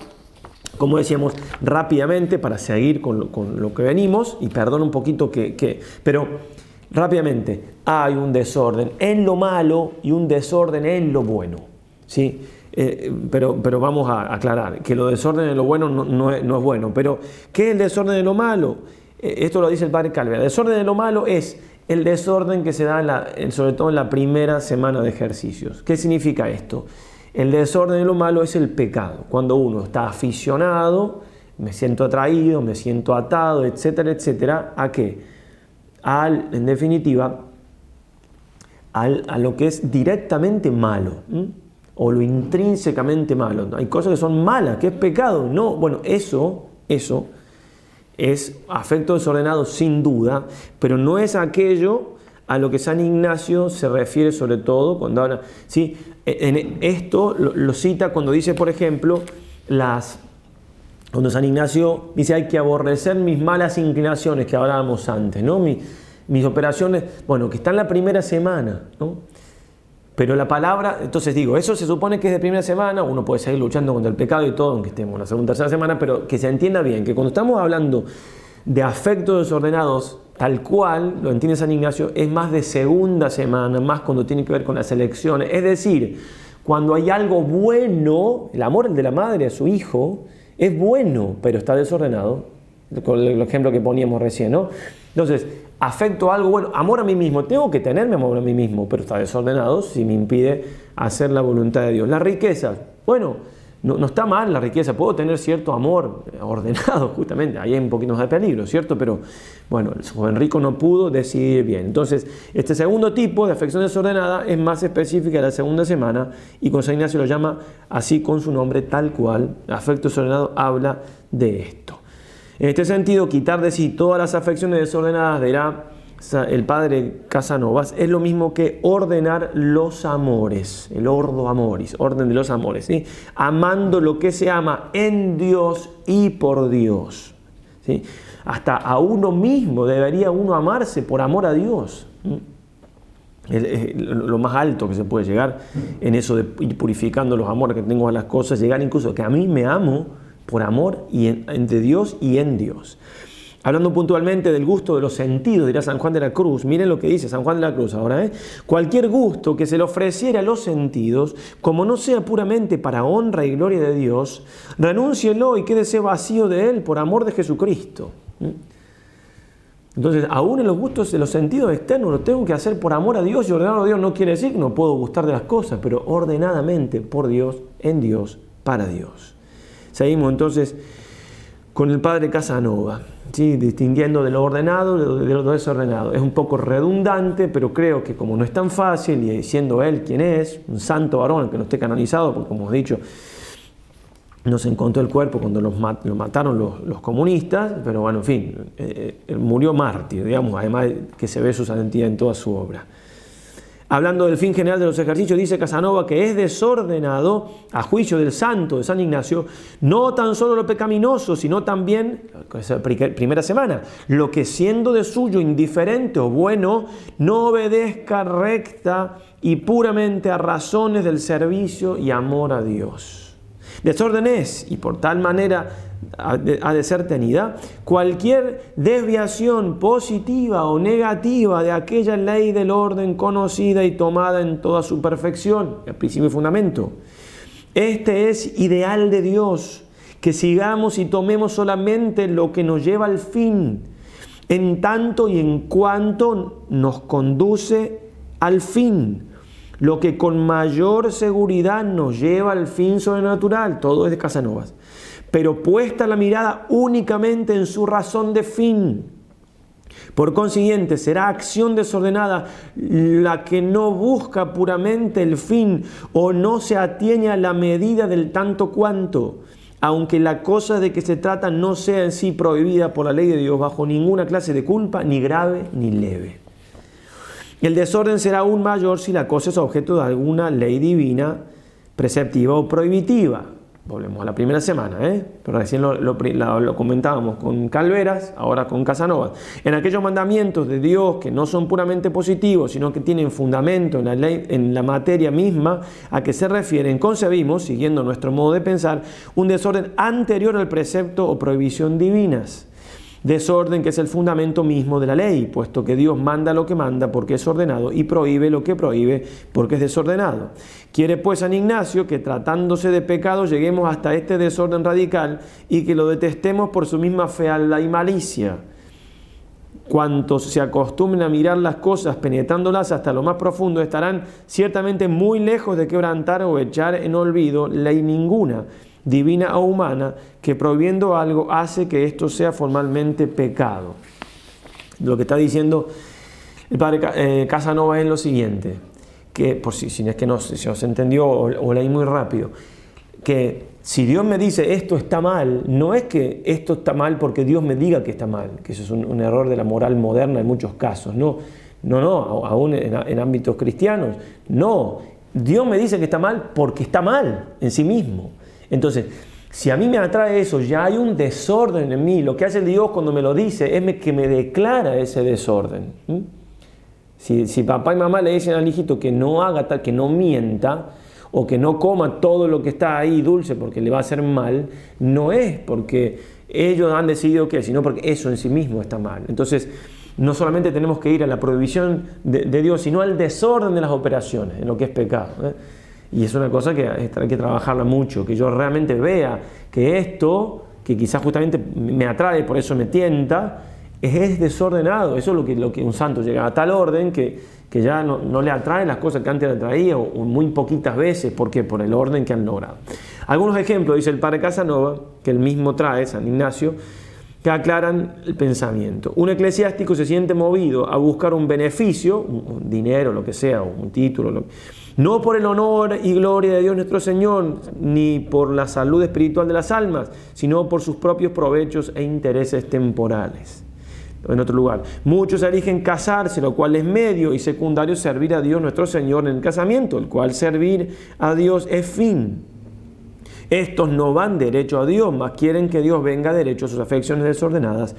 [SPEAKER 1] como decíamos, rápidamente para seguir con lo, que venimos, y perdón un poquito que, que pero rápidamente, hay un desorden en lo malo y un desorden en lo bueno. ¿sí? Eh, pero, vamos a aclarar que lo desorden en lo bueno no, es, bueno. Pero, ¿qué es el desorden en lo malo? Eh, esto lo dice el padre Calvera. El desorden en lo malo es el desorden que se da sobre todo en la primera semana de ejercicios. ¿Qué significa esto? El desorden en lo malo es el pecado. Cuando uno está aficionado, me siento atraído, me siento atado, etcétera, etcétera, ¿a qué? en definitiva, al, a lo que es directamente malo o lo intrínsecamente malo. Hay cosas que son malas, que es pecado. No, bueno, eso, eso es afecto desordenado sin duda, pero no es aquello a lo que San Ignacio se refiere sobre todo cuando habla, ¿sí? E, en esto lo, cita cuando dice, por ejemplo, las, cuando San Ignacio dice hay que aborrecer mis malas inclinaciones que hablábamos antes, ¿no? mis, operaciones, bueno, que están la primera semana, Pero la palabra, entonces digo, eso se supone que es de primera semana, uno puede seguir luchando contra el pecado y todo, aunque estemos en la segunda, tercera semana, pero que se entienda bien, que cuando estamos hablando de afectos desordenados, tal cual, lo entiende San Ignacio, es más de segunda semana, más cuando tiene que ver con las elecciones. Es decir, cuando hay algo bueno, el amor de la madre a su hijo, es bueno, pero está desordenado, con el ejemplo que poníamos recién, ¿no? Entonces, afecto a algo, bueno, amor a mí mismo, tengo que tenerme amor a mí mismo, pero está desordenado si me impide hacer la voluntad de Dios. La riqueza, bueno, no, está mal la riqueza, puedo tener cierto amor eh, ordenado, justamente, ahí hay un poquito más de peligro, ¿cierto? Pero bueno, el joven rico no pudo decidir bien. Entonces, este segundo tipo de afección desordenada es más específica de la segunda semana y con San Ignacio lo llama así con su nombre, tal cual. Afecto desordenado habla de esto. En este sentido, quitar de sí todas las afecciones desordenadas de la el padre Casanovas, es lo mismo que ordenar los amores, el ordo amoris, orden de los amores, amando lo que se ama en Dios y por Dios. Hasta a uno mismo debería uno amarse por amor a Dios. Mm. Es lo más alto que se puede llegar en eso de ir purificando los amores que tengo a las cosas, llegar incluso que a mí me amo por amor y entre Dios y en Dios. Hablando puntualmente del gusto de los sentidos, dirá San Juan de la Cruz, miren lo que dice San Juan de la Cruz ahora, ¿eh? cualquier gusto que se le ofreciera a los sentidos, como no sea puramente para honra y gloria de Dios, renúncielo y quédese vacío de él por amor de Jesucristo. Entonces, aún en los gustos de los sentidos externos, lo tengo que hacer por amor a Dios y ordenado a Dios no quiere decir que no puedo gustar de las cosas, pero ordenadamente por Dios, en Dios, para Dios. Seguimos entonces con el padre Casanova. ¿sí? distinguiendo de lo ordenado de lo desordenado. Es un poco redundante, pero creo que como no es tan fácil, y siendo él quien es, un santo varón que no esté canonizado, porque como he dicho, no se encontró el cuerpo cuando lo mataron los, comunistas, pero bueno, en fin, eh, eh, murió mártir, digamos, además que se ve su santidad en toda su obra. Hablando del fin general de los ejercicios, dice Casanova que es desordenado, a juicio del santo de San Ignacio, no tan solo lo pecaminoso, sino también, primera semana, lo que siendo de suyo indiferente o bueno, no obedezca recta y puramente a razones del servicio y amor a Dios. Desorden es, y por tal manera ha de ser tenida, cualquier desviación positiva o negativa de aquella ley del orden conocida y tomada en toda su perfección, el principio y fundamento. Este es ideal de Dios, que sigamos y tomemos solamente lo que nos lleva al fin, en tanto y en cuanto nos conduce al fin lo que con mayor seguridad nos lleva al fin sobrenatural, todo es de Casanovas, pero puesta la mirada únicamente en su razón de fin. Por consiguiente, será acción desordenada la que no busca puramente el fin o no se atiene a la medida del tanto cuanto, aunque la cosa de que se trata no sea en sí prohibida por la ley de Dios bajo ninguna clase de culpa, ni grave ni leve el desorden será aún mayor si la cosa es objeto de alguna ley divina, preceptiva o prohibitiva. Volvemos a la primera semana, ¿eh? pero recién lo, lo, lo comentábamos con Calveras, ahora con Casanova. En aquellos mandamientos de Dios que no son puramente positivos, sino que tienen fundamento en la, ley, en la materia misma a que se refieren, concebimos, siguiendo nuestro modo de pensar, un desorden anterior al precepto o prohibición divinas Desorden que es el fundamento mismo de la ley, puesto que Dios manda lo que manda porque es ordenado y prohíbe lo que prohíbe porque es desordenado. Quiere pues San Ignacio que tratándose de pecado lleguemos hasta este desorden radical y que lo detestemos por su misma fealdad y malicia. Cuantos se acostumbren a mirar las cosas penetrándolas hasta lo más profundo estarán ciertamente muy lejos de quebrantar o echar en olvido ley ninguna divina o humana, que prohibiendo algo hace que esto sea formalmente pecado. Lo que está diciendo el padre eh, Casanova es lo siguiente, que por si, si es que no, si os entendió o, leí muy rápido, que si Dios me dice esto está mal, no es que esto está mal porque Dios me diga que está mal, que eso es un, error de la moral moderna en muchos casos, no, no, no, aún en ámbitos cristianos, no, Dios me dice que está mal porque está mal en sí mismo. Entonces, si a mí me atrae eso, ya hay un desorden en mí. Lo que hace Dios cuando me lo dice es que me declara ese desorden. Si, papá y mamá le dicen al hijito que no haga tal, que no mienta, o que no coma todo lo que está ahí dulce porque le va a hacer mal, no es porque ellos han decidido que, sino porque eso en sí mismo está mal. Entonces, no solamente tenemos que ir a la prohibición de, Dios, sino al desorden de las operaciones, en lo que es pecado. ¿eh? Y es una cosa que hay que trabajarla mucho, que yo realmente vea que esto, que quizás justamente me atrae, por eso me tienta, es, desordenado. Eso es lo que, lo que un santo llega a tal orden que, que ya no, le atrae las cosas que antes le atraía o, muy poquitas veces, porque por el orden que han logrado. Algunos ejemplos, dice el padre Casanova, que él mismo trae, San Ignacio, que aclaran el pensamiento. Un eclesiástico se siente movido a buscar un beneficio, un, dinero, lo que sea, un título, no por el honor y gloria de Dios nuestro Señor, ni por la salud espiritual de las almas, sino por sus propios provechos e intereses temporales. En otro lugar, muchos eligen casarse, lo cual es medio y secundario servir a Dios nuestro Señor en el casamiento, el cual servir a Dios es fin. Estos no van derecho a Dios, mas quieren que Dios venga derecho a sus afecciones desordenadas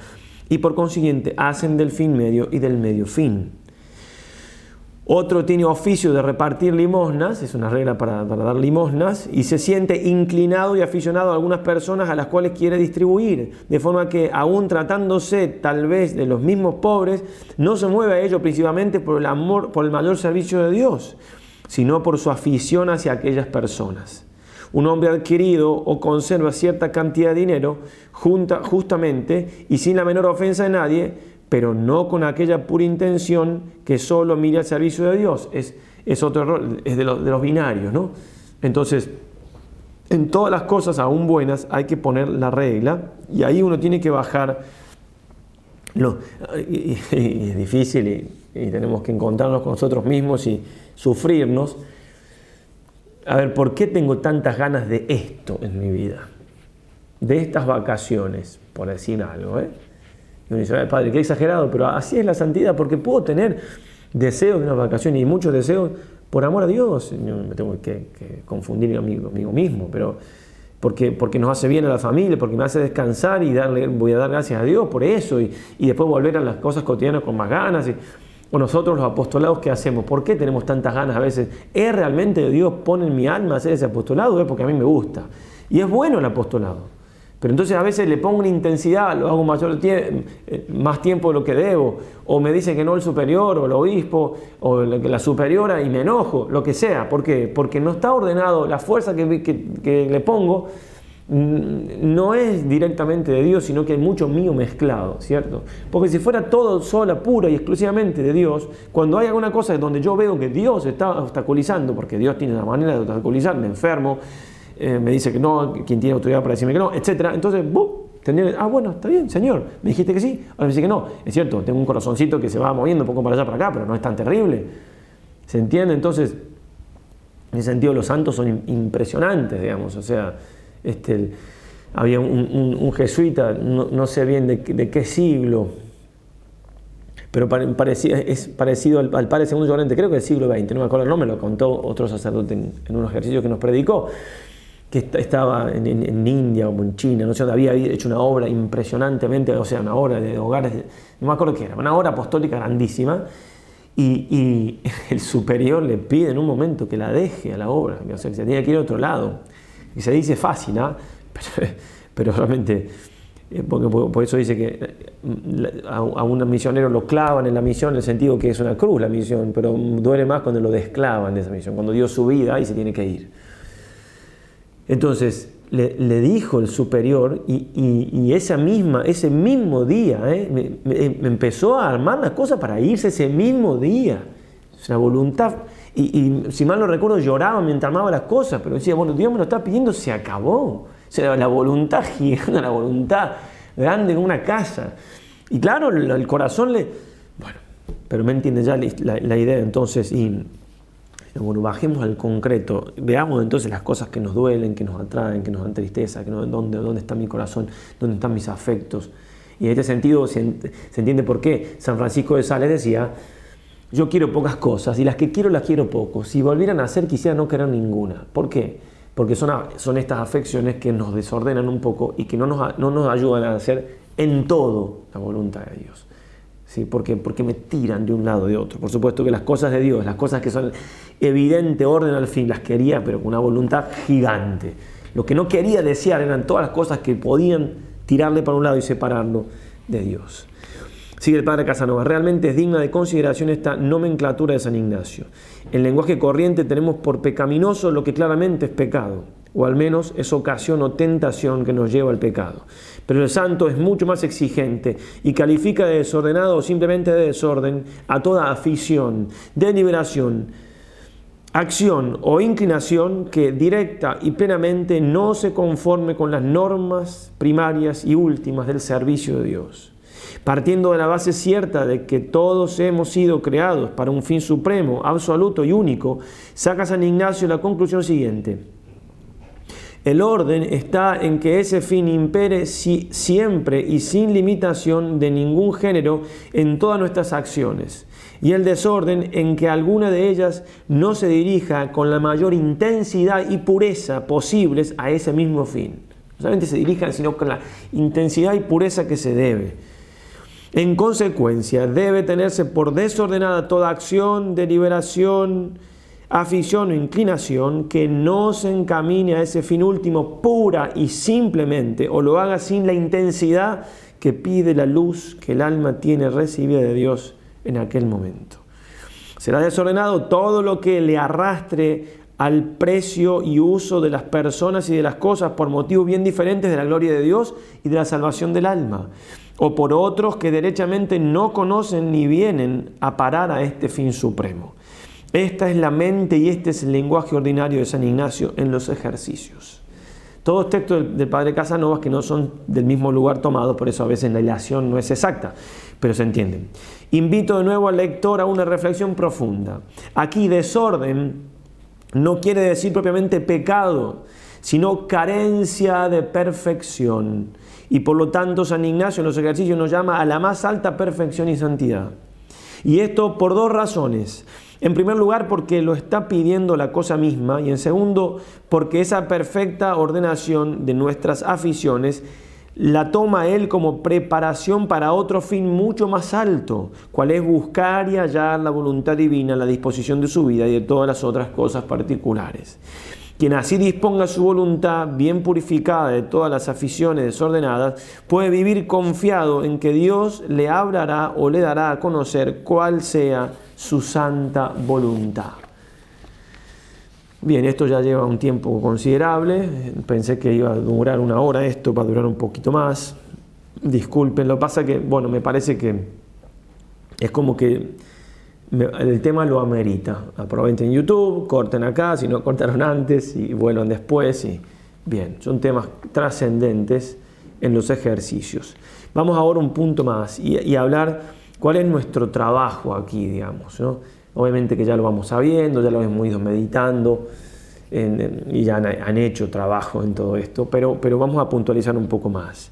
[SPEAKER 1] y por consiguiente hacen del fin medio y del medio fin. Otro tiene oficio de repartir limosnas, es una regla para, dar limosnas, y se siente inclinado y aficionado a algunas personas a las cuales quiere distribuir, de forma que aun tratándose tal vez de los mismos pobres, no se mueve a ello principalmente por el amor, por el mayor servicio de Dios, sino por su afición hacia aquellas personas. Un hombre adquirido o conserva cierta cantidad de dinero justamente y sin la menor ofensa de nadie, pero no con aquella pura intención que solo mire al servicio de Dios. Es, es otro error, es de los, binarios, ¿no? Entonces, en todas las cosas, aún buenas, hay que poner la regla y ahí uno tiene que bajar. y, es difícil y, y, tenemos que encontrarnos con nosotros mismos y sufrirnos. A ver, ¿por qué tengo tantas ganas de esto en mi vida? De estas vacaciones, por decir algo, ¿eh? Y uno dice, padre, qué exagerado, pero así es la santidad, porque puedo tener deseos de una vacación y muchos deseos por amor a Dios. me tengo que, confundir conmigo, mismo, pero porque, porque nos hace bien a la familia, porque me hace descansar y darle, voy a dar gracias a Dios por eso y, después volver a las cosas cotidianas con más ganas. Y, o nosotros los apostolados, ¿qué hacemos? ¿Por qué tenemos tantas ganas a veces? ¿Es realmente Dios pone en mi alma hacer ese apostolado? Es porque a mí me gusta. Y es bueno el apostolado. Pero entonces a veces le pongo una intensidad, lo hago eh, más tiempo de lo que debo, o me dice que no el superior, o el obispo, o la superiora, y me enojo, lo que sea. ¿Por qué? Porque no está ordenado, la fuerza que, que, que le pongo mm, no es directamente de Dios, sino que hay mucho mío mezclado, ¿cierto? Porque si fuera todo sola, pura y exclusivamente de Dios, cuando hay alguna cosa donde yo veo que Dios está obstaculizando, porque Dios tiene la manera de obstaculizar, me enfermo, eh, me dice que no, quien tiene autoridad para decirme que no, etcétera, Entonces, ah, bueno, está bien, señor, me dijiste que sí, ahora me dice que no. Es cierto, tengo un corazoncito que se va moviendo un poco para allá, para acá, pero no es tan terrible. ¿Se entiende? Entonces, en ese sentido, los santos son impresionantes, digamos. O sea, este, había un, jesuita, no, sé bien de, qué siglo, pero parecía, es parecido al, al padre Segundo Llorente, creo que del siglo XX, no me acuerdo el nombre, lo contó otro sacerdote en, en un ejercicio que nos predicó que estaba en, India o en China, no sé había hecho una obra impresionantemente, o sea, una obra de hogares, no me acuerdo qué era, una obra apostólica grandísima, y, el superior le pide en un momento que la deje a la obra, o que se tenía que ir a otro lado. Y se dice fácil, ¿ah? pero, pero realmente eh, porque por eso dice que eh, a un misionero lo clavan en la misión en el sentido que es una cruz la misión, pero duele más cuando lo desclavan de esa misión, cuando dio su vida y se tiene que ir. Entonces, le, dijo el superior y, esa misma, ese mismo día, ¿eh? Eh, me, empezó a armar las cosas para irse ese mismo día. La voluntad. Y, si mal no recuerdo, lloraba mientras armaba las cosas, pero decía, bueno, Dios me lo está pidiendo, se acabó. O la voluntad gigante, la voluntad grande en una casa. Y claro, el, corazón le... Bueno, pero me entiende ya la, la idea entonces. Y, bueno, bajemos al concreto, veamos entonces las cosas que nos duelen, que nos atraen, que nos dan tristeza, que dónde, dónde está mi corazón, dónde están mis afectos. Y en este sentido se, entiende por qué San Francisco de Sales decía, yo quiero pocas cosas y las que quiero las quiero poco. Si volvieran a hacer quisiera no querer ninguna. ¿Por qué? Porque son, son estas afecciones que nos desordenan un poco y que no nos, no nos ayudan a hacer en todo la voluntad de Dios. ¿sí? porque, porque me tiran de un lado de otro. Por supuesto que las cosas de Dios, las cosas que son evidente orden al fin, las quería, pero con una voluntad gigante. Lo que no quería desear eran todas las cosas que podían tirarle para un lado y separarlo de Dios. Sigue el padre Casanova. Realmente es digna de consideración esta nomenclatura de San Ignacio. En lenguaje corriente tenemos por pecaminoso lo que claramente es pecado, o al menos es ocasión o tentación que nos lleva al pecado. Pero el santo es mucho más exigente y califica de desordenado o simplemente de desorden a toda afición, deliberación, acción o inclinación que directa y plenamente no se conforme con las normas primarias y últimas del servicio de Dios. Partiendo de la base cierta de que todos hemos sido creados para un fin supremo, absoluto y único, saca San Ignacio la conclusión siguiente. El orden está en que ese fin impere siempre y sin limitación de ningún género en todas nuestras acciones, y el desorden en que alguna de ellas no se dirija con la mayor intensidad y pureza posibles a ese mismo fin. No solamente se dirijan, sino con la intensidad y pureza que se debe. En consecuencia, debe tenerse por desordenada toda acción, deliberación, afición o inclinación que no se encamine a ese fin último pura y simplemente, o lo haga sin la intensidad que pide la luz que el alma tiene recibida de Dios en aquel momento. Será desordenado todo lo que le arrastre al precio y uso de las personas y de las cosas por motivos bien diferentes de la gloria de Dios y de la salvación del alma, o por otros que derechamente no conocen ni vienen a parar a este fin supremo. Esta es la mente y este es el lenguaje ordinario de San Ignacio en los ejercicios. Todos textos del, padre Casanovas que no son del mismo lugar tomados, por eso a veces la ilación no es exacta, pero se entienden. Invito de nuevo al lector a una reflexión profunda. Aquí desorden no quiere decir propiamente pecado, sino carencia de perfección. Y por lo tanto San Ignacio en los ejercicios nos llama a la más alta perfección y santidad. Y esto por dos razones. En primer lugar, porque lo está pidiendo la cosa misma y en segundo, porque esa perfecta ordenación de nuestras aficiones la toma él como preparación para otro fin mucho más alto, cual es buscar y hallar la voluntad divina, la disposición de su vida y de todas las otras cosas particulares. Quien así disponga su voluntad bien purificada de todas las aficiones desordenadas, puede vivir confiado en que Dios le hablará o le dará a conocer cuál sea su santa voluntad. Bien, esto ya lleva un tiempo considerable. Pensé que iba a durar una hora esto, va a durar un poquito más. Disculpen, lo pasa que, bueno, me parece que es como que el tema lo amerita. Aprovechen YouTube, corten acá, si no cortaron antes y vuelvan después. Y, bien, son temas trascendentes en los ejercicios. Vamos ahora un punto más y, y hablar cuál es nuestro trabajo aquí, digamos. Obviamente que ya lo vamos sabiendo, ya lo hemos ido meditando y ya han, hecho trabajo en todo esto, pero, pero vamos a puntualizar un poco más.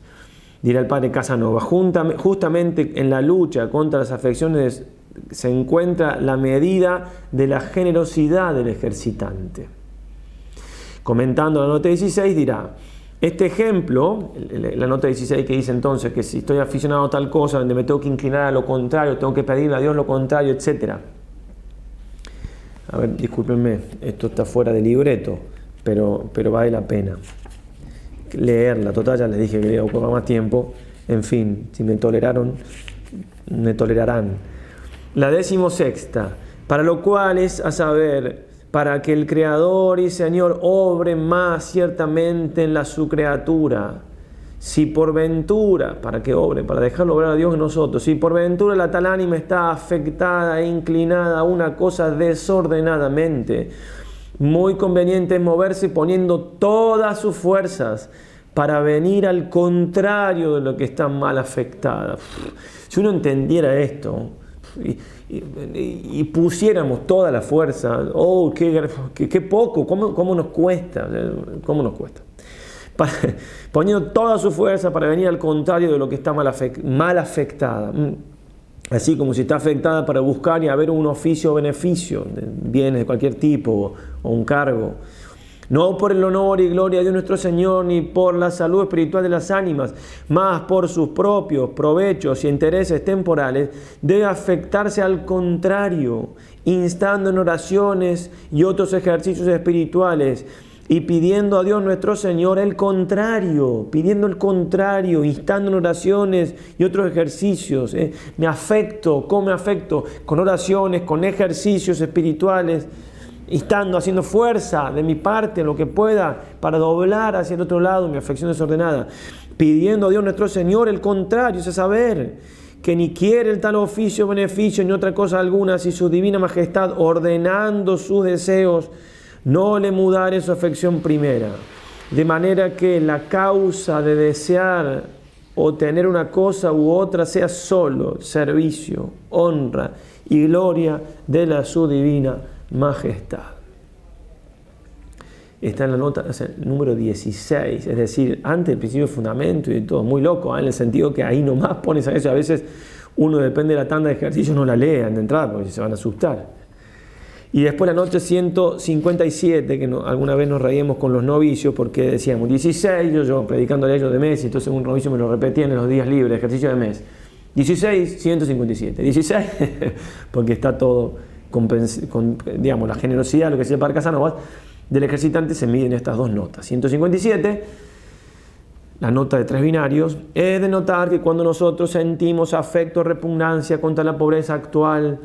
[SPEAKER 1] Dirá el padre Casanova, justamente en la lucha contra las afecciones se encuentra la medida de la generosidad del ejercitante. Comentando la nota 16 dirá, este ejemplo, la nota 16 que dice entonces que si estoy aficionado a tal cosa, donde me tengo que inclinar a lo contrario, tengo que pedirle a Dios lo contrario, etc. A ver, discúlpenme, esto está fuera de libreto, pero, pero vale la pena leerla. Total, ya les dije que le ocupaba más tiempo. En fin, si me toleraron, me tolerarán. La décimo para lo cual es a saber para que el Creador y Señor obre más ciertamente en la su criatura. Si por ventura, para que obre, para dejarlo obrar a Dios en nosotros, si por ventura la tal ánima está afectada e inclinada a una cosa desordenadamente, muy conveniente es moverse poniendo todas sus fuerzas para venir al contrario de lo que está mal afectada. Si uno entendiera esto, y, pusiéramos toda la fuerza, oh, qué, qué, poco, cómo, cómo nos cuesta, cómo nos cuesta. poniendo toda su fuerza para venir al contrario de lo que está mal, mal afectada. Mm. Así como si está afectada para buscar y haber un oficio o beneficio, bienes de cualquier tipo o un cargo no por el honor y gloria de nuestro Señor, ni por la salud espiritual de las ánimas, más por sus propios provechos y intereses temporales, debe afectarse al contrario, instando en oraciones y otros ejercicios espirituales y pidiendo a Dios nuestro Señor el contrario, pidiendo el contrario, instando en oraciones y otros ejercicios. ¿eh? Me afecto, ¿cómo me afecto? Con oraciones, con ejercicios espirituales estando haciendo fuerza de mi parte, lo que pueda, para doblar hacia el otro lado mi afección desordenada, pidiendo a Dios nuestro Señor el contrario, es saber que ni quiere el tal oficio o beneficio ni otra cosa alguna, si su divina majestad ordenando sus deseos, no le mudare su afección primera. De manera que la causa de desear o tener una cosa u otra sea solo servicio, honra y gloria de la su divina majestad. Está en la nota número 16, es decir, antes del principio de fundamento y todo, muy loco, ¿eh? en el sentido que ahí nomás pones a eso. A veces uno depende de la tanda de ejercicios, no la lean de entrada porque se van a asustar. Y después la noche 157, que alguna vez nos reímos con los novicios porque decíamos 16, yo, yo predicando a ellos de mes, y entonces un novicio me lo repetía en los días libres, ejercicio de mes. 16, 157. 16, porque está todo digamos, la generosidad, lo que sea para Casanovas, del ejercitante se miden estas dos notas. 157, la nota de tres binarios, es de notar que cuando nosotros sentimos afecto, repugnancia contra la pobreza actual,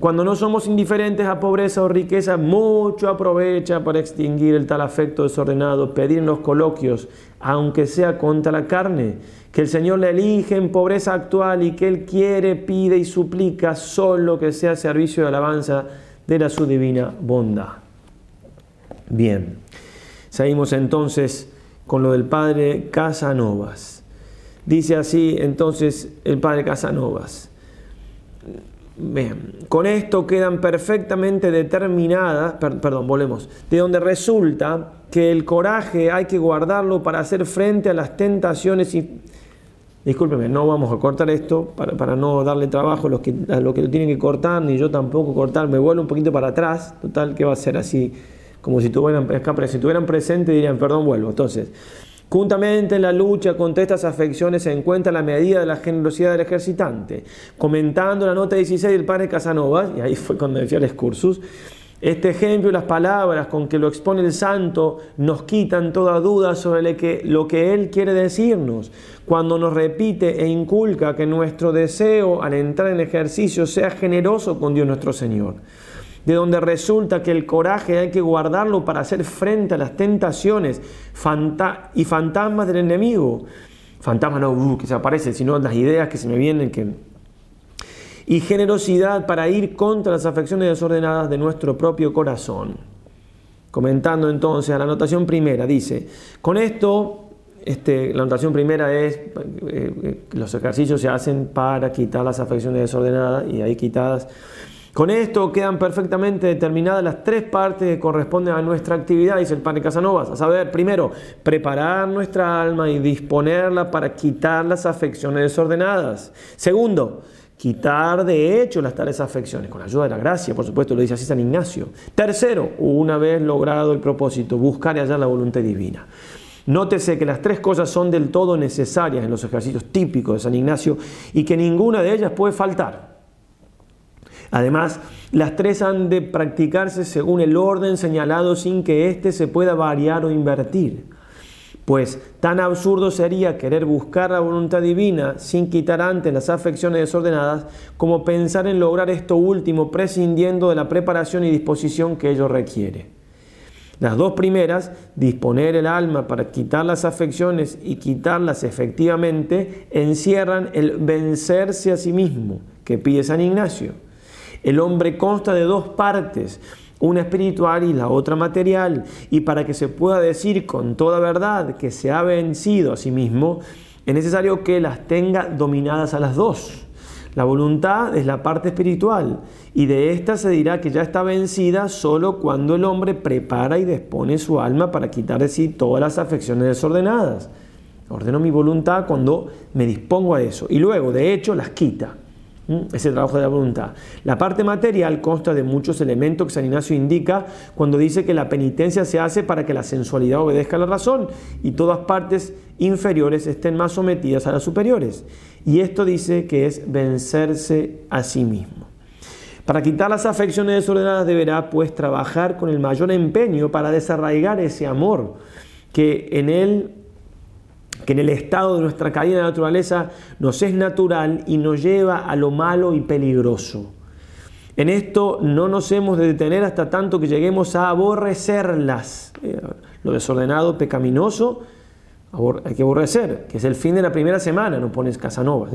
[SPEAKER 1] cuando no somos indiferentes a pobreza o riqueza, mucho aprovecha para extinguir el tal afecto desordenado, pedirnos coloquios, aunque sea contra la carne, que el Señor le elige en pobreza actual y que Él quiere, pide y suplica solo que sea servicio de alabanza de la su divina bondad. Bien, seguimos entonces con lo del Padre Casanovas. Dice así entonces el Padre Casanovas. Bien, con esto quedan perfectamente determinadas, perdón, volvemos, de donde resulta que el coraje hay que guardarlo para hacer frente a las tentaciones y discúlpeme, no vamos a cortar esto para, para no darle trabajo a los, que, a que lo tienen que cortar, ni yo tampoco cortar, me vuelvo un poquito para atrás, total, que va a ser así? Como si tuvieran, si tuvieran presente dirían, perdón, vuelvo. Entonces, Juntamente en la lucha contra estas afecciones se encuentra la medida de la generosidad del ejercitante. Comentando la nota 16 del padre Casanova, y ahí fue cuando decía el excursus, este ejemplo y las palabras con que lo expone el santo nos quitan toda duda sobre lo que él quiere decirnos cuando nos repite e inculca que nuestro deseo al entrar en ejercicio sea generoso con Dios nuestro Señor, de donde resulta que el coraje hay que guardarlo para hacer frente a las tentaciones y fantasmas del enemigo. Fantasmas no uh, que se aparecen, sino las ideas que se me vienen y generosidad para ir contra las afecciones desordenadas de nuestro propio corazón. Comentando entonces a la anotación primera, dice, con esto este, la notación primera es, eh, eh, los ejercicios se hacen para quitar las afecciones desordenadas y ahí quitadas. Con esto quedan perfectamente determinadas las tres partes que corresponden a nuestra actividad, dice el padre Casanovas, a saber, primero, preparar nuestra alma y disponerla para quitar las afecciones desordenadas. Segundo, quitar de hecho las tales afecciones, con la ayuda de la gracia, por supuesto, lo dice así San Ignacio. Tercero, una vez logrado el propósito, buscar y hallar la voluntad divina. Nótese que las tres cosas son del todo necesarias en los ejercicios típicos de San Ignacio y que ninguna de ellas puede faltar. Además, las tres han de practicarse según el orden señalado sin que éste se pueda variar o invertir. Pues tan absurdo sería querer buscar la voluntad divina sin quitar antes las afecciones desordenadas como pensar en lograr esto último prescindiendo de la preparación y disposición que ello requiere. Las dos primeras, disponer el alma para quitar las afecciones y quitarlas efectivamente, encierran el vencerse a sí mismo, que pide San Ignacio. El hombre consta de dos partes, una espiritual y la otra material, y para que se pueda decir con toda verdad que se ha vencido a sí mismo, es necesario que las tenga dominadas a las dos. La voluntad es la parte espiritual y de esta se dirá que ya está vencida solo cuando el hombre prepara y dispone su alma para quitar de sí todas las afecciones desordenadas. Ordeno mi voluntad cuando me dispongo a eso y luego, de hecho, las quita. ¿Mm? Ese trabajo de la voluntad. La parte material consta de muchos elementos que San Ignacio indica cuando dice que la penitencia se hace para que la sensualidad obedezca a la razón y todas partes inferiores estén más sometidas a las superiores. Y esto dice que es vencerse a sí mismo. Para quitar las afecciones desordenadas deberá pues trabajar con el mayor empeño para desarraigar ese amor que en él que en el estado de nuestra caída de naturaleza nos es natural y nos lleva a lo malo y peligroso. En esto no nos hemos de detener hasta tanto que lleguemos a aborrecerlas. Eh, lo desordenado, pecaminoso, hay que aborrecer, que es el fin de la primera semana, no pones Casanova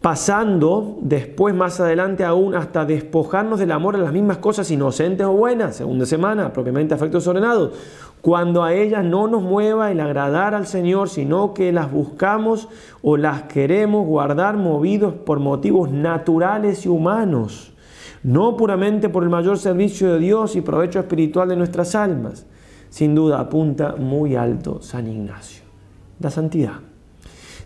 [SPEAKER 1] pasando después más adelante aún hasta despojarnos del amor a las mismas cosas inocentes o buenas, segunda semana, propiamente afectos ordenados, cuando a ellas no nos mueva el agradar al Señor, sino que las buscamos o las queremos guardar movidos por motivos naturales y humanos, no puramente por el mayor servicio de Dios y provecho espiritual de nuestras almas. Sin duda apunta muy alto San Ignacio, la santidad.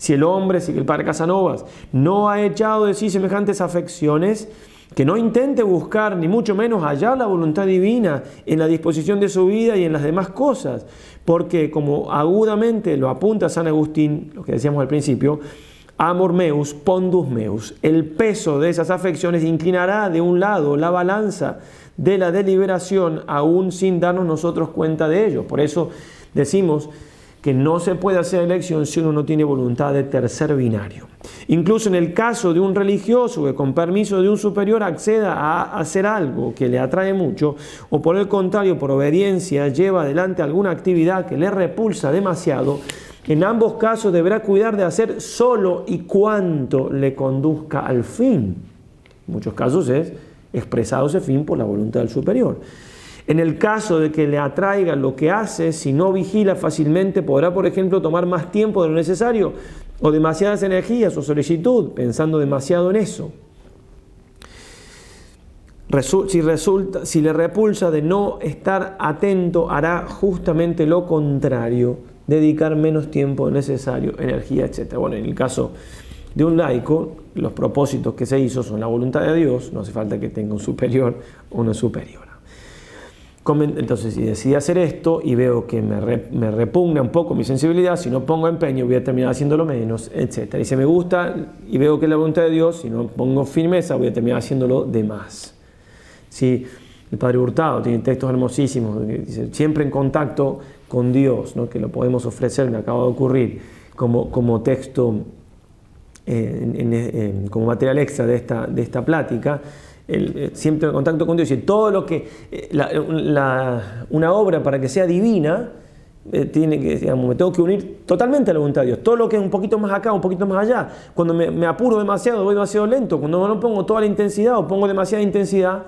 [SPEAKER 1] Si el hombre, si el padre Casanovas, no ha echado de sí semejantes afecciones, que no intente buscar ni mucho menos hallar la voluntad divina en la disposición de su vida y en las demás cosas, porque como agudamente lo apunta San Agustín, lo que decíamos al principio, amor meus, pondus meus, el peso de esas afecciones inclinará de un lado la balanza de la deliberación aún sin darnos nosotros cuenta de ello. Por eso decimos que no se puede hacer elección si uno no tiene voluntad de tercer binario. Incluso en el caso de un religioso que con permiso de un superior acceda a hacer algo que le atrae mucho, o por el contrario, por obediencia, lleva adelante alguna actividad que le repulsa demasiado, en ambos casos deberá cuidar de hacer solo y cuanto le conduzca al fin. En muchos casos es expresado ese fin por la voluntad del superior. En el caso de que le atraiga lo que hace, si no vigila fácilmente, podrá, por ejemplo, tomar más tiempo de lo necesario o demasiadas energías o solicitud, pensando demasiado en eso. Si, resulta, si le repulsa de no estar atento, hará justamente lo contrario, dedicar menos tiempo necesario, energía, etc. Bueno, en el caso de un laico, los propósitos que se hizo son la voluntad de Dios, no hace falta que tenga un superior o no superior. Entonces, si decidí hacer esto y veo que me, repugna un poco mi sensibilidad, si no pongo empeño voy a terminar haciéndolo menos, etc. Y si me gusta y veo que es la voluntad de Dios, si no pongo firmeza voy a terminar haciéndolo de más. Si el Padre Hurtado tiene textos hermosísimos, siempre en contacto con Dios, que lo podemos ofrecer, me acaba de ocurrir, como, texto, eh, como material extra esta, de esta plática. Eh, siempre en contacto con Dios y todo lo que, eh, una obra para que sea divina, eh, tiene que, me tengo que unir totalmente a la voluntad de Dios. Todo lo que es un poquito más acá, un poquito más allá, cuando me, apuro demasiado, voy demasiado lento, cuando no pongo toda la intensidad o pongo demasiada intensidad,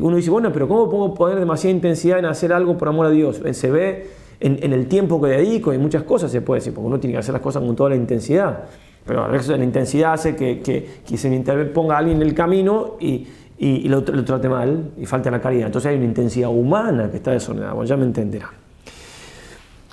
[SPEAKER 1] uno dice, bueno, pero ¿cómo puedo poner demasiada intensidad en hacer algo por amor a Dios? Se ve en, el tiempo que dedico y muchas cosas se puede decir, porque uno tiene que hacer las cosas con toda la intensidad. Pero a veces la intensidad hace que, que, que se me interponga alguien en el camino y, lo, trate mal y falte la caridad. Entonces hay una intensidad humana que está desordenada. ya me entenderá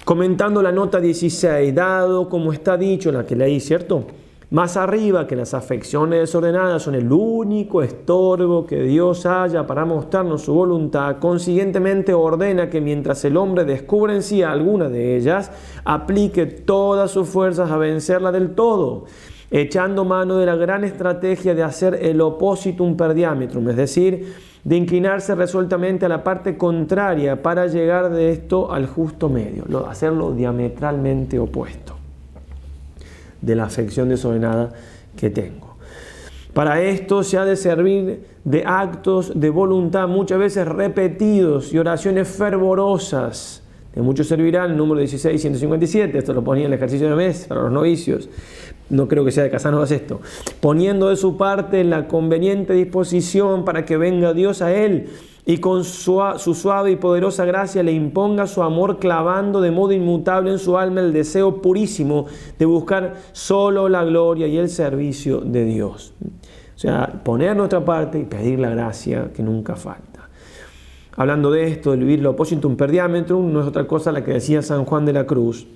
[SPEAKER 1] Comentando la nota 16, dado como está dicho, la que leí, ¿cierto? Más arriba que las afecciones desordenadas son el único estorbo que Dios haya para mostrarnos su voluntad, consiguientemente ordena que mientras el hombre descubre en sí alguna de ellas, aplique todas sus fuerzas a vencerla del todo echando mano de la gran estrategia de hacer el un per diámetro, es decir, de inclinarse resueltamente a la parte contraria para llegar de esto al justo medio, hacerlo diametralmente opuesto de la afección desordenada que tengo. Para esto se ha de servir de actos de voluntad muchas veces repetidos y oraciones fervorosas. De mucho servirá el número 16, 157. Esto lo ponía en el ejercicio de mes para los novicios. No creo que sea de Casanovas esto. Poniendo de su parte la conveniente disposición para que venga Dios a él y con su, suave y poderosa gracia le imponga su amor clavando de modo inmutable en su alma el deseo purísimo de buscar solo la gloria y el servicio de Dios. O sea, poner nuestra parte y pedir la gracia que nunca falta. Hablando de esto, el vivirlo lo per no es otra cosa la que decía San Juan de la Cruz,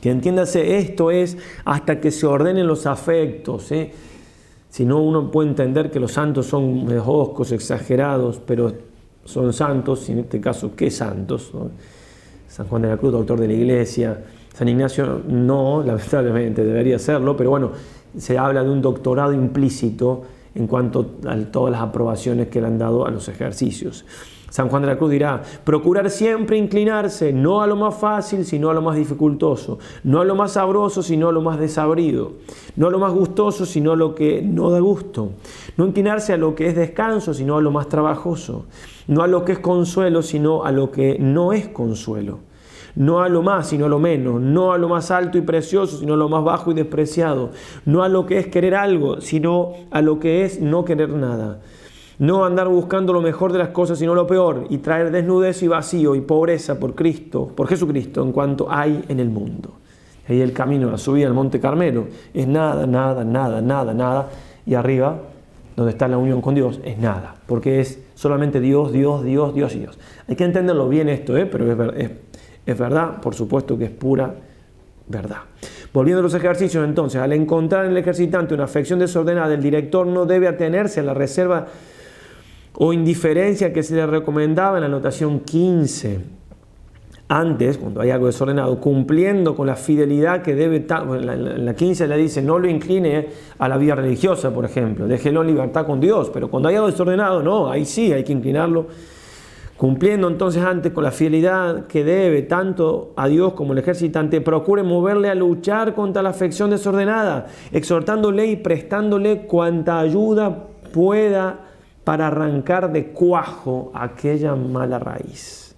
[SPEAKER 1] que entiéndase, esto es hasta que se ordenen los afectos. ¿eh? Si no, uno puede entender que los santos son oscos, exagerados, pero son santos, y en este caso, ¿qué santos? San Juan de la Cruz, doctor de la Iglesia, San Ignacio no, lamentablemente, debería serlo, pero bueno, se habla de un doctorado implícito en cuanto a todas las aprobaciones que le han dado a los ejercicios. San Juan de la Cruz dirá, procurar siempre inclinarse no a lo más fácil, sino a lo más dificultoso, no a lo más sabroso, sino a lo más desabrido, no a lo más gustoso, sino a lo que no da gusto, no inclinarse a lo que es descanso, sino a lo más trabajoso, no a lo que es consuelo, sino a lo que no es consuelo, no a lo más, sino a lo menos, no a lo más alto y precioso, sino a lo más bajo y despreciado, no a lo que es querer algo, sino a lo que es no querer nada no andar buscando lo mejor de las cosas, sino lo peor, y traer desnudez y vacío y pobreza por Cristo, por Jesucristo, en cuanto hay en el mundo. Ahí el camino, la subida al Monte Carmelo, es nada, nada, nada, nada, nada. Y arriba, donde está la unión con Dios, es nada, porque es solamente Dios, Dios, Dios, Dios y Dios. Hay que entenderlo bien esto, ¿eh? pero es, es verdad, por supuesto que es pura verdad. Volviendo a los ejercicios, entonces, al encontrar en el ejercitante una afección desordenada, el director no debe atenerse a la reserva o indiferencia que se le recomendaba en la anotación 15. Antes, cuando hay algo desordenado, cumpliendo con la fidelidad que debe la 15 le dice, no lo incline a la vida religiosa, por ejemplo, déjelo en libertad con Dios, pero cuando hay algo desordenado, no, ahí sí hay que inclinarlo cumpliendo entonces antes con la fidelidad que debe tanto a Dios como al ejercitante, procure moverle a luchar contra la afección desordenada, exhortándole y prestándole cuanta ayuda pueda para arrancar de cuajo aquella mala raíz.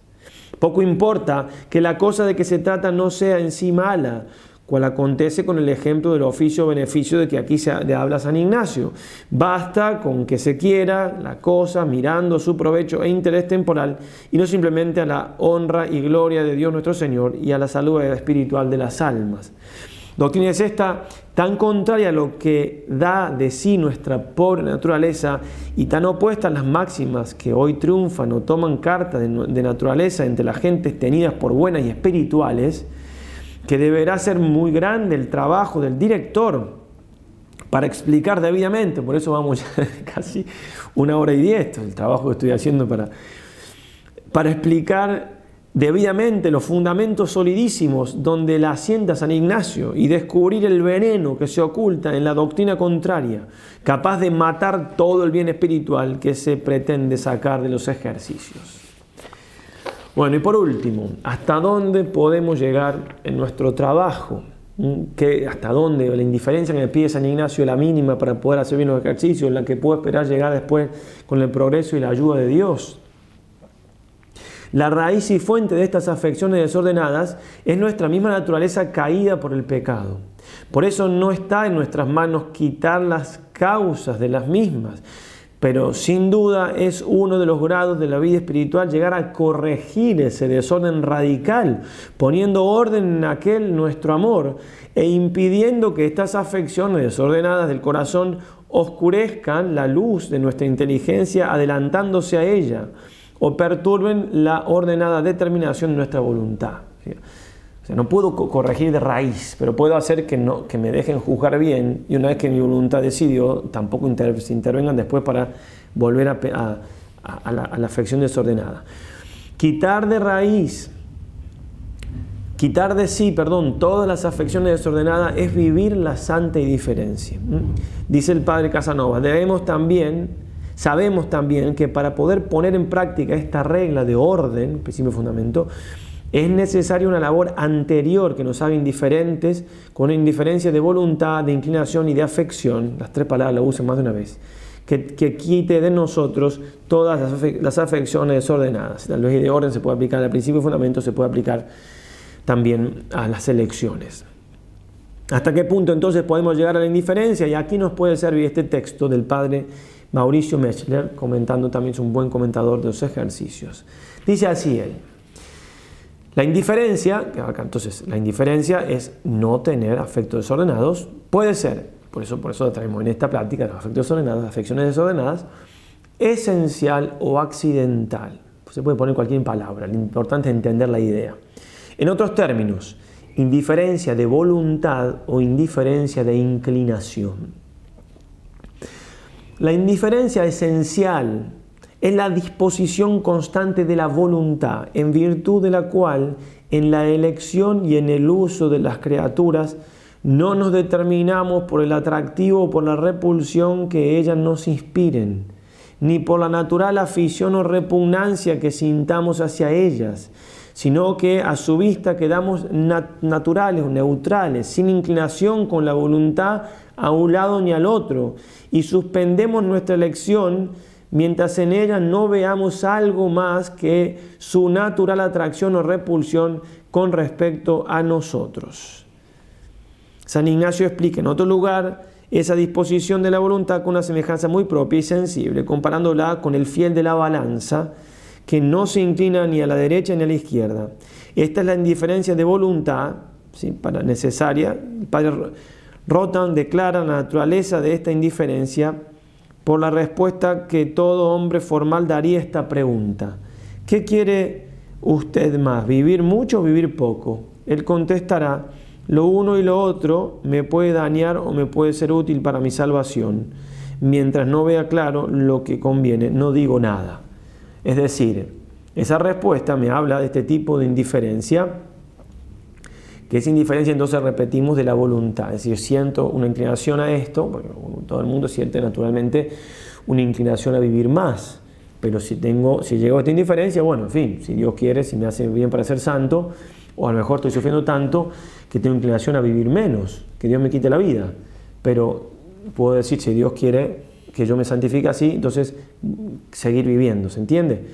[SPEAKER 1] Poco importa que la cosa de que se trata no sea en sí mala, cual acontece con el ejemplo del oficio o beneficio de que aquí se habla San Ignacio. Basta con que se quiera la cosa mirando su provecho e interés temporal y no simplemente a la honra y gloria de Dios nuestro Señor y a la salud espiritual de las almas. Doctrina es esta tan contraria a lo que da de sí nuestra pobre naturaleza y tan opuesta a las máximas que hoy triunfan o toman carta de, naturaleza entre las gentes tenidas por buenas y espirituales, que deberá ser muy grande el trabajo del director para explicar debidamente, por eso vamos ya casi una hora y diez, el trabajo que estoy haciendo para, para explicar debidamente los fundamentos solidísimos donde la asienta San Ignacio y descubrir el veneno que se oculta en la doctrina contraria, capaz de matar todo el bien espiritual que se pretende sacar de los ejercicios. Bueno, y por último, ¿hasta dónde podemos llegar en nuestro trabajo? ¿Mm? ¿Qué, ¿Hasta dónde? La indiferencia que me pide San Ignacio, la mínima para poder hacer bien los ejercicios, la que puedo esperar llegar después con el progreso y la ayuda de Dios. La raíz y fuente de estas afecciones desordenadas es nuestra misma naturaleza caída por el pecado. Por eso no está en nuestras manos quitar las causas de las mismas, pero sin duda es uno de los grados de la vida espiritual llegar a corregir ese desorden radical, poniendo orden en aquel nuestro amor e impidiendo que estas afecciones desordenadas del corazón oscurezcan la luz de nuestra inteligencia adelantándose a ella o perturben la ordenada determinación de nuestra voluntad. O sea, no puedo corregir de raíz, pero puedo hacer que, no, me dejen juzgar bien y una vez que mi voluntad decidió, tampoco se intervengan después para volver a, la, a, la, afección desordenada. Quitar de raíz, quitar de sí, perdón, todas las afecciones desordenadas es vivir la santa indiferencia. ¿Mm? Dice el padre Casanova, debemos también Sabemos también que para poder poner en práctica esta regla de orden, principio fundamento, es necesaria una labor anterior que nos haga indiferentes, con indiferencia de voluntad, de inclinación y de afección, las tres palabras las usen más de una vez, que, quite de nosotros todas las, afecciones desordenadas. La ley de orden se puede aplicar al principio y fundamento, se puede aplicar también a las elecciones. ¿Hasta qué punto entonces podemos llegar a la indiferencia? Y aquí nos puede servir este texto del Padre Mauricio Mechler, comentando también, es un buen comentador de los ejercicios. Dice así él. La indiferencia, entonces la indiferencia es no tener afectos desordenados, puede ser, por eso, por eso traemos en esta plática los afectos desordenados, las afecciones desordenadas, esencial o accidental. Se puede poner cualquier palabra, lo importante es entender la idea. En otros términos, indiferencia de voluntad o indiferencia de inclinación. La indiferencia esencial es la disposición constante de la voluntad, en virtud de la cual en la elección y en el uso de las criaturas no nos determinamos por el atractivo o por la repulsión que ellas nos inspiren, ni por la natural afición o repugnancia que sintamos hacia ellas, sino que a su vista quedamos naturales naturales, neutrales, sin inclinación con la voluntad a un lado ni al otro, y suspendemos nuestra elección mientras en ella no veamos algo más que su natural atracción o repulsión con respecto a nosotros. San Ignacio explica en otro lugar esa disposición de la voluntad con una semejanza muy propia y sensible, comparándola con el fiel de la balanza, que no se inclina ni a la derecha ni a la izquierda. Esta es la indiferencia de voluntad para necesaria. El padre Rotan declara la naturaleza de esta indiferencia por la respuesta que todo hombre formal daría a esta pregunta. ¿Qué quiere usted más, vivir mucho o vivir poco? Él contestará, lo uno y lo otro me puede dañar o me puede ser útil para mi salvación. Mientras no vea claro lo que conviene, no digo nada. Es decir, esa respuesta me habla de este tipo de indiferencia, que es indiferencia entonces repetimos de la voluntad. Es decir, siento una inclinación a esto, porque todo el mundo siente naturalmente una inclinación a vivir más. Pero si, tengo, si llego a esta indiferencia, bueno, en fin, si Dios quiere, si me hace bien para ser santo, o a lo mejor estoy sufriendo tanto que tengo inclinación a vivir menos, que Dios me quite la vida. Pero puedo decir, si Dios quiere, que yo me santifique así, entonces seguir viviendo, ¿se entiende?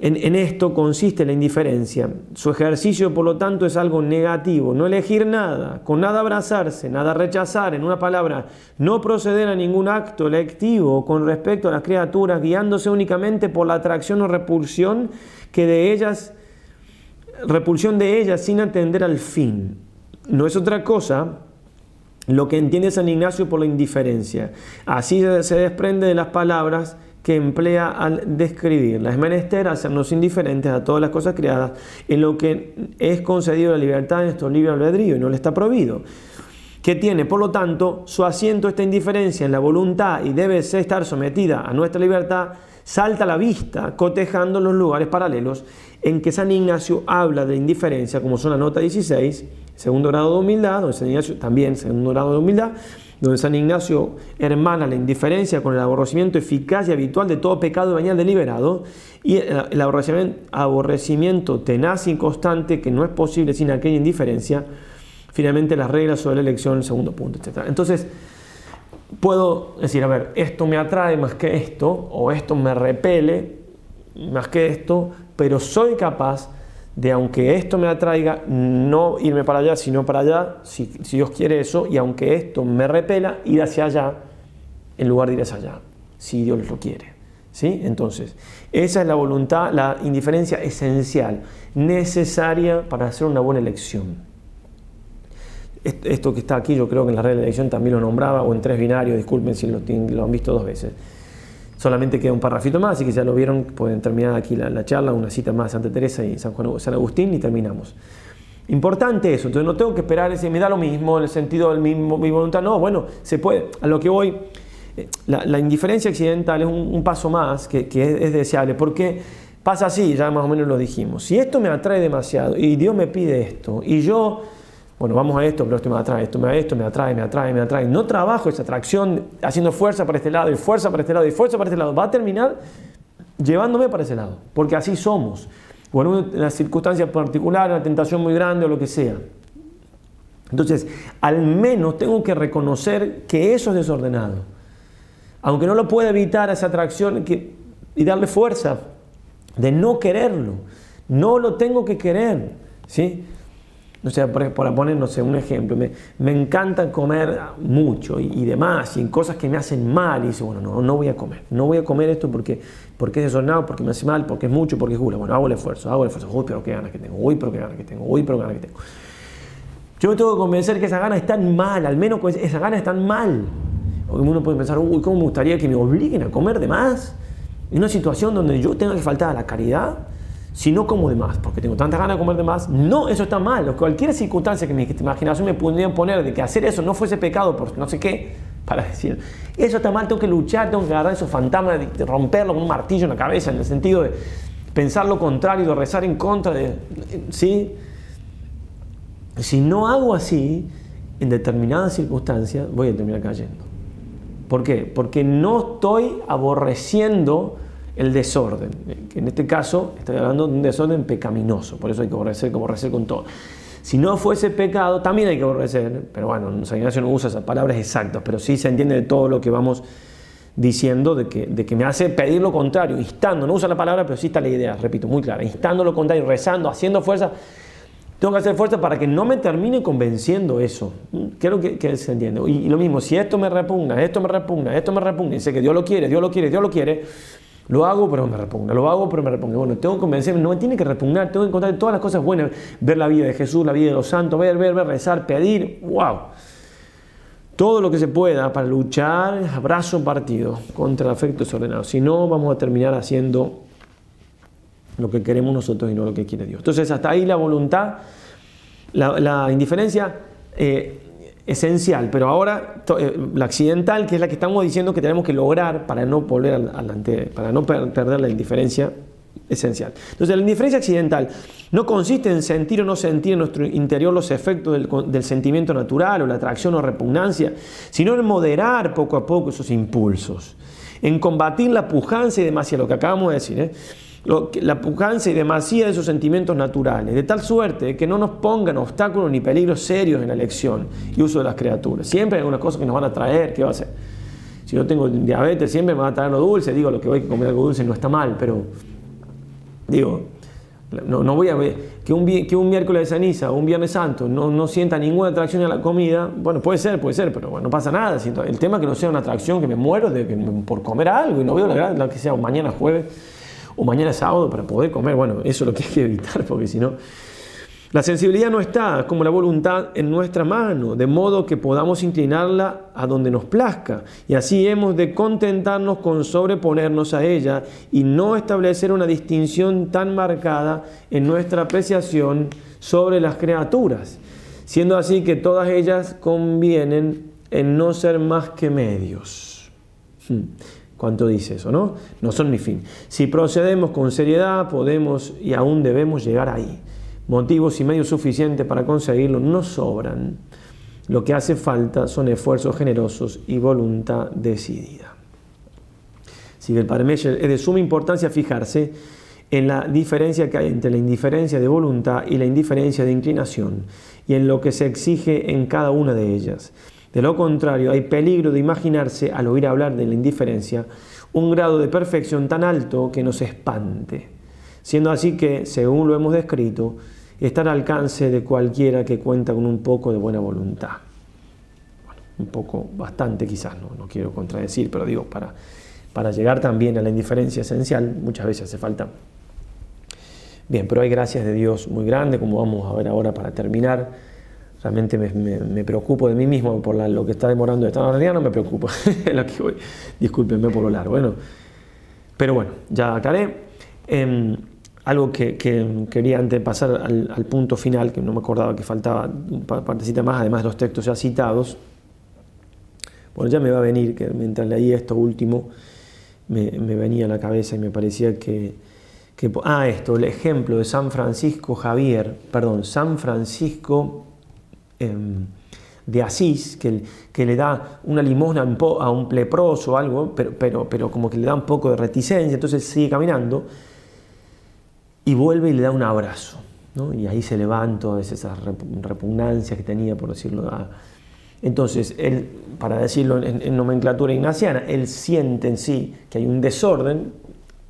[SPEAKER 1] En, esto consiste la indiferencia. Su ejercicio, por lo tanto, es algo negativo. No elegir nada, con nada abrazarse, nada rechazar, en una palabra, no proceder a ningún acto electivo con respecto a las criaturas, guiándose únicamente por la atracción o repulsión que de ellas, repulsión de ellas sin atender al fin. No es otra cosa lo que entiende San Ignacio por la indiferencia. Así se desprende de las palabras que emplea al describirla. Es menester hacernos indiferentes a todas las cosas creadas en lo que es concedido la libertad en nuestro libre albedrío y no le está prohibido. Que tiene, por lo tanto, su asiento esta indiferencia en la voluntad y debe estar sometida a nuestra libertad, salta a la vista, cotejando los lugares paralelos en que San Ignacio habla de indiferencia, como son la nota 16, segundo grado de humildad, donde San Ignacio también, segundo grado de humildad, donde San Ignacio hermana la indiferencia con el aborrecimiento eficaz y habitual de todo pecado venial deliberado, y el aborrecimiento, aborrecimiento tenaz y constante que no es posible sin aquella indiferencia, finalmente las reglas sobre la elección, el segundo punto, etc. Entonces, puedo decir, a ver, esto me atrae más que esto, o esto me repele más que esto, pero soy capaz de, aunque esto me atraiga, no irme para allá, sino para allá, si, Dios quiere eso, y aunque esto me repela, ir hacia allá, en lugar de ir hacia allá, si Dios lo quiere. ¿Sí? Entonces, esa es la voluntad, la indiferencia esencial, necesaria para hacer una buena elección. Esto que está aquí, yo creo que en la red de elección también lo nombraba, o en tres binarios, disculpen si lo han visto dos veces. Solamente queda un parrafito más, así que ya lo vieron, pueden terminar aquí la, charla, una cita más Santa Teresa y San Juan San Agustín y terminamos. Importante eso, entonces no tengo que esperar ese, me da lo mismo, en el sentido del mismo, mi voluntad, no, bueno, se puede, a lo que voy, eh, la, indiferencia accidental es un, paso más que, es, deseable, porque pasa así, ya más o menos lo dijimos, si esto me atrae demasiado y Dios me pide esto y yo bueno, vamos a esto, pero esto me atrae, esto me atrae, esto me atrae, me atrae, me atrae. No trabajo esa atracción haciendo fuerza para este lado y fuerza para este lado y fuerza para este lado. Va a terminar llevándome para ese lado, porque así somos. O en una circunstancia particular, una tentación muy grande o lo que sea. Entonces, al menos tengo que reconocer que eso es desordenado. Aunque no lo pueda evitar esa atracción y darle fuerza de no quererlo. No lo tengo que querer. ¿sí? no sea, para poner, no sé, un ejemplo, me, me encanta comer mucho y, demás, y en cosas que me hacen mal, y dice, bueno, no, no voy a comer, no voy a comer esto porque, porque es desordenado, porque me hace mal, porque es mucho, porque es gula. Bueno, hago el esfuerzo, hago el esfuerzo, uy, pero qué ganas que tengo, uy, pero qué ganas que tengo, uy, pero qué ganas que tengo. Yo me tengo que convencer que esas ganas están mal, al menos esas ganas están mal. Porque uno puede pensar, uy, ¿cómo me gustaría que me obliguen a comer de más? En una situación donde yo tenga que faltar a la caridad, si no como de más, porque tengo tanta ganas de comer de más, no, eso está mal. Cualquier circunstancia que mi imaginación me pudiera poner de que hacer eso no fuese pecado por no sé qué, para decir, eso está mal, tengo que luchar, tengo que agarrar esos fantasmas, de romperlo con un martillo en la cabeza, en el sentido de pensar lo contrario, de rezar en contra de... ¿Sí? Si no hago así, en determinadas circunstancias voy a terminar cayendo. ¿Por qué? Porque no estoy aborreciendo el desorden, que en este caso estoy hablando de un desorden pecaminoso, por eso hay que aborrecer, que aborrecer con todo. Si no fuese pecado, también hay que aborrecer, pero bueno, San Ignacio no usa esas palabras exactas, pero sí se entiende de todo lo que vamos diciendo, de que, de que me hace pedir lo contrario, instando, no usa la palabra, pero sí está la idea, repito, muy clara, instándolo lo contrario, rezando, haciendo fuerza, tengo que hacer fuerza para que no me termine convenciendo eso. Creo que, que se entiende. Y, lo mismo, si esto me repugna, esto me repugna, esto me repugna, y sé que Dios lo quiere, Dios lo quiere, Dios lo quiere, lo hago, pero me repugna. Lo hago, pero me repugna. Bueno, tengo que convencerme, no me tiene que repugnar, tengo que encontrar todas las cosas buenas. Ver la vida de Jesús, la vida de los santos, ver, ver, ver, rezar, pedir. ¡Wow! Todo lo que se pueda para luchar, abrazo partido contra el afecto desordenado. Si no, vamos a terminar haciendo lo que queremos nosotros y no lo que quiere Dios. Entonces, hasta ahí la voluntad, la, indiferencia. Eh, esencial, pero ahora eh, la accidental, que es la que estamos diciendo que tenemos que lograr para no para no perder la indiferencia esencial. Entonces, la indiferencia accidental no consiste en sentir o no sentir en nuestro interior los efectos del, sentimiento natural o la atracción o repugnancia, sino en moderar poco a poco esos impulsos, en combatir la pujanza y demás, y lo que acabamos de decir. ¿eh? la pujanza y demasía de esos sentimientos naturales, de tal suerte que no nos pongan obstáculos ni peligros serios en la elección y uso de las criaturas. Siempre hay algunas cosas que nos van a traer, ¿qué va a hacer? Si yo tengo diabetes, siempre me va a traer lo dulce, digo, lo que voy a comer algo dulce no está mal, pero digo, no, voy a ver que un, que un miércoles de ceniza o un viernes santo no, sienta ninguna atracción a la comida. Bueno, puede ser, puede ser, pero bueno, no pasa nada. El tema que no sea una atracción, que me muero de, por comer algo y no veo la, la que sea mañana jueves o mañana sábado para poder comer. Bueno, eso es lo que hay que evitar, porque si no... La sensibilidad no está como la voluntad en nuestra mano, de modo que podamos inclinarla a donde nos plazca. Y así hemos de contentarnos con sobreponernos a ella y no establecer una distinción tan marcada en nuestra apreciación sobre las criaturas, siendo así que todas ellas convienen en no ser más que medios. Hmm. ¿Cuánto dice eso, ¿no? No son mi fin. Si procedemos con seriedad, podemos y aún debemos llegar ahí. Motivos y medios suficientes para conseguirlo no sobran. Lo que hace falta son esfuerzos generosos y voluntad decidida. Sigue el es de suma importancia fijarse en la diferencia que hay entre la indiferencia de voluntad y la indiferencia de inclinación y en lo que se exige en cada una de ellas. De lo contrario, hay peligro de imaginarse, al oír hablar de la indiferencia, un grado de perfección tan alto que nos espante, siendo así que, según lo hemos descrito, está al alcance de cualquiera que cuenta con un poco de buena voluntad. Bueno, un poco, bastante quizás, no, no quiero contradecir, pero digo, para, para llegar también a la indiferencia esencial, muchas veces hace falta. Bien, pero hay gracias de Dios muy grande, como vamos a ver ahora para terminar realmente me, preocupo de mí mismo por lo que está demorando esta en realidad no me preocupo lo discúlpenme por lo bueno pero bueno ya aclaré em, algo que, quería antes pasar al, punto final que no me acordaba que faltaba una partecita más además de los textos ya citados bueno ya me va a venir que mientras leí esto último me, venía a la cabeza y me parecía que, que ah esto el ejemplo de San Francisco Javier perdón San Francisco Em, de Asís, que, le da una limosna a un pleproso o algo, pero, pero, pero como que le da un poco de reticencia, entonces sigue caminando y vuelve y le da un abrazo. Y ahí se levanta esa repugnancia que tenía, por decirlo. Entonces, él, para decirlo en, nomenclatura ignaciana, él siente en sí que hay un desorden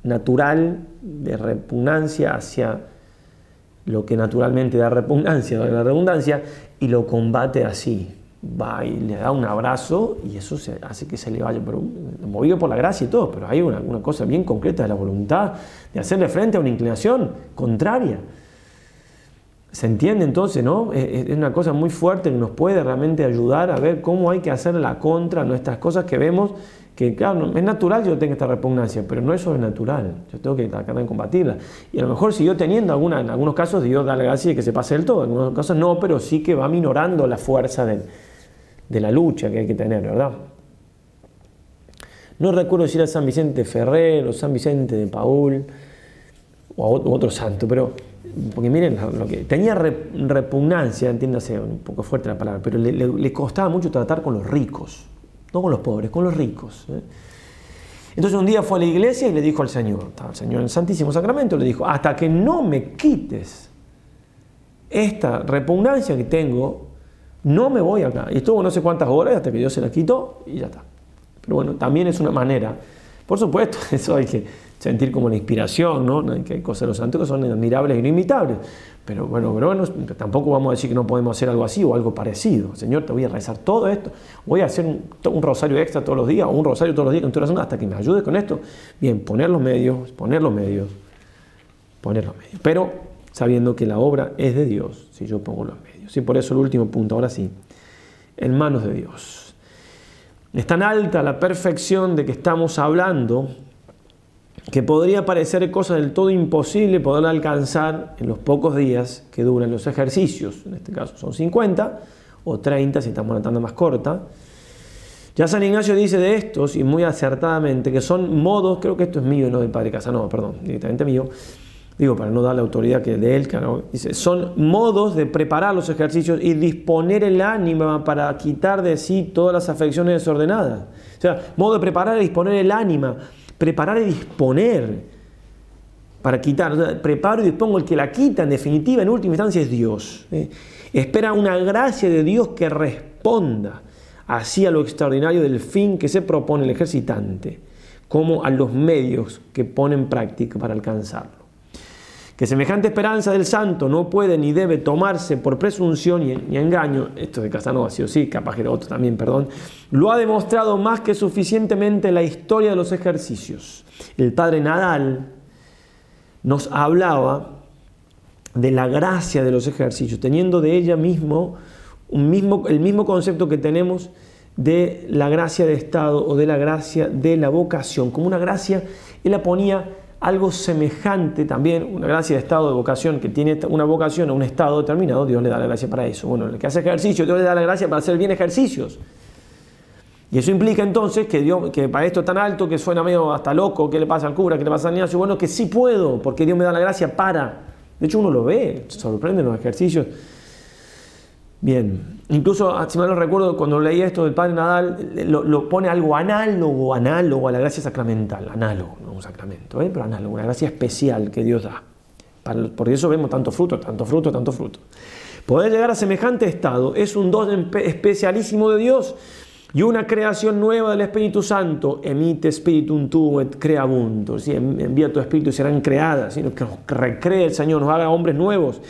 [SPEAKER 1] natural de repugnancia hacia lo que naturalmente da repugnancia, la redundancia, y lo combate así. Va y le da un abrazo y eso se hace que se le vaya, pero movido por la gracia y todo, pero hay una, cosa bien concreta de la voluntad de hacerle frente a una inclinación contraria. ¿Se entiende entonces, no? Es una cosa muy fuerte que nos puede realmente ayudar a ver cómo hay que hacer la contra nuestras cosas que vemos que claro, es natural yo tenga esta repugnancia, pero no eso es natural, yo tengo que tratar de combatirla. Y a lo mejor siguió teniendo alguna, en algunos casos Dios da la gracia de que se pase del todo, en algunos casos no, pero sí que va minorando la fuerza de, de la lucha que hay que tener, ¿verdad? No recuerdo si era San Vicente Ferrer o San Vicente de Paul o otro santo, pero porque miren lo que tenía repugnancia, entiéndase un poco fuerte la palabra, pero le costaba mucho tratar con los ricos no con los pobres, con los ricos. ¿eh? Entonces un día fue a la iglesia y le dijo al Señor, al Señor en el Santísimo Sacramento, le dijo, hasta que no me quites esta repugnancia que tengo, no me voy acá. Y estuvo no sé cuántas horas hasta que Dios se la quitó y ya está. Pero bueno, también es una manera. Por supuesto, eso hay que sentir como la inspiración, ¿no? que hay cosas de los santos que son admirables e inimitables. Pero bueno, pero bueno, tampoco vamos a decir que no podemos hacer algo así o algo parecido. Señor, te voy a rezar todo esto. Voy a hacer un, rosario extra todos los días o un rosario todos los días con tu oración hasta que me ayudes con esto. Bien, poner los medios, poner los medios, poner los medios. Pero sabiendo que la obra es de Dios, si yo pongo los medios. Y por eso el último punto, ahora sí, en manos de Dios. Es tan alta la perfección de que estamos hablando que podría parecer cosa del todo imposible poder alcanzar en los pocos días que duran los ejercicios, en este caso son 50 o 30 si estamos en más corta. Ya San Ignacio dice de estos, y muy acertadamente, que son modos, creo que esto es mío, no del padre Casanova, perdón, directamente mío, digo para no dar la autoridad que de él, no dice, son modos de preparar los ejercicios y disponer el ánima para quitar de sí todas las afecciones desordenadas. O sea, modo de preparar y disponer el ánima Preparar y disponer para quitar. preparo y dispongo el que la quita, en definitiva, en última instancia, es Dios. ¿eh? Espera una gracia de Dios que responda así a lo extraordinario del fin que se propone el ejercitante, como a los medios que pone en práctica para alcanzarlo. Que semejante esperanza del santo no puede ni debe tomarse por presunción ni engaño, esto de Casanova sí o sí, capaz que era otro también, perdón, lo ha demostrado más que suficientemente la historia de los ejercicios. El padre Nadal nos hablaba de la gracia de los ejercicios, teniendo de ella mismo, mismo el mismo concepto que tenemos de la gracia de Estado o de la gracia de la vocación, como una gracia, él la ponía algo semejante también, una gracia de estado de vocación, que tiene una vocación a un estado determinado, Dios le da la gracia para eso. Bueno, el que hace ejercicio, Dios le da la gracia para hacer bien ejercicios. Y eso implica entonces que, Dios, que para esto tan alto, que suena medio hasta loco, ¿qué le pasa al cura? ¿Qué le pasa al niño Bueno, que sí puedo, porque Dios me da la gracia para. De hecho, uno lo ve, sorprende los ejercicios Bien, incluso, ah, si mal no recuerdo, cuando leía esto del Padre Nadal, lo, pone algo análogo, análogo a la gracia sacramental, análogo, no un sacramento, ¿eh? pero análogo, una gracia especial que Dios da. por eso vemos tanto fruto, tanto fruto, tanto fruto. Poder llegar a semejante estado es un don especialísimo de Dios y una creación nueva del Espíritu Santo. Emite Spiritum tu et creabundo, ¿sí? Envía tu Espíritu y serán creadas. sino Que nos recree el Señor, nos haga hombres nuevos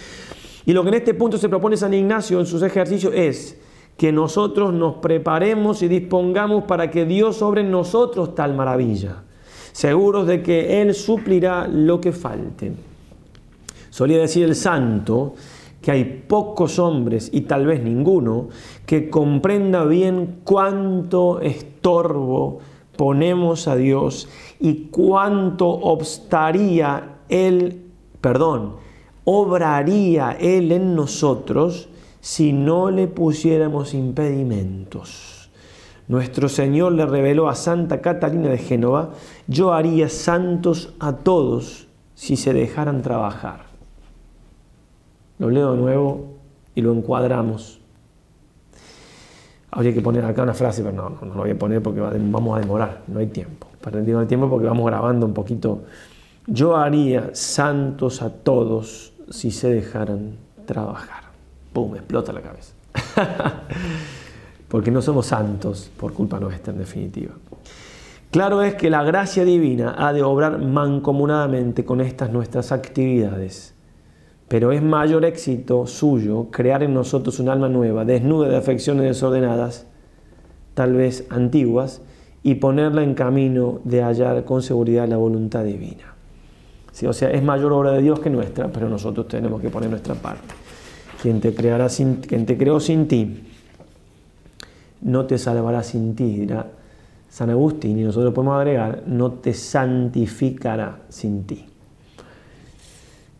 [SPEAKER 1] y lo que en este punto se propone San Ignacio en sus ejercicios es que nosotros nos preparemos y dispongamos para que Dios sobre en nosotros tal maravilla, seguros de que Él suplirá lo que falte. Solía decir el santo que hay pocos hombres y tal vez ninguno que comprenda bien cuánto estorbo ponemos a Dios y cuánto obstaría Él, perdón, obraría Él en nosotros si no le pusiéramos impedimentos. Nuestro Señor le reveló a Santa Catalina de Génova, yo haría santos a todos si se dejaran trabajar. Lo leo de nuevo y lo encuadramos. Habría que poner acá una frase, pero no, no, lo voy a poner porque vamos a demorar, no hay tiempo. No el tiempo porque vamos grabando un poquito. Yo haría santos a todos si se dejaran trabajar. ¡Pum! Explota la cabeza. Porque no somos santos por culpa nuestra, en definitiva. Claro es que la gracia divina ha de obrar mancomunadamente con estas nuestras actividades, pero es mayor éxito suyo crear en nosotros un alma nueva, desnuda de afecciones desordenadas, tal vez antiguas, y ponerla en camino de hallar con seguridad la voluntad divina. O sea, es mayor obra de Dios que nuestra, pero nosotros tenemos que poner nuestra parte. Quien te, creará sin, quien te creó sin ti, no te salvará sin ti, dirá San Agustín, y nosotros podemos agregar, no te santificará sin ti.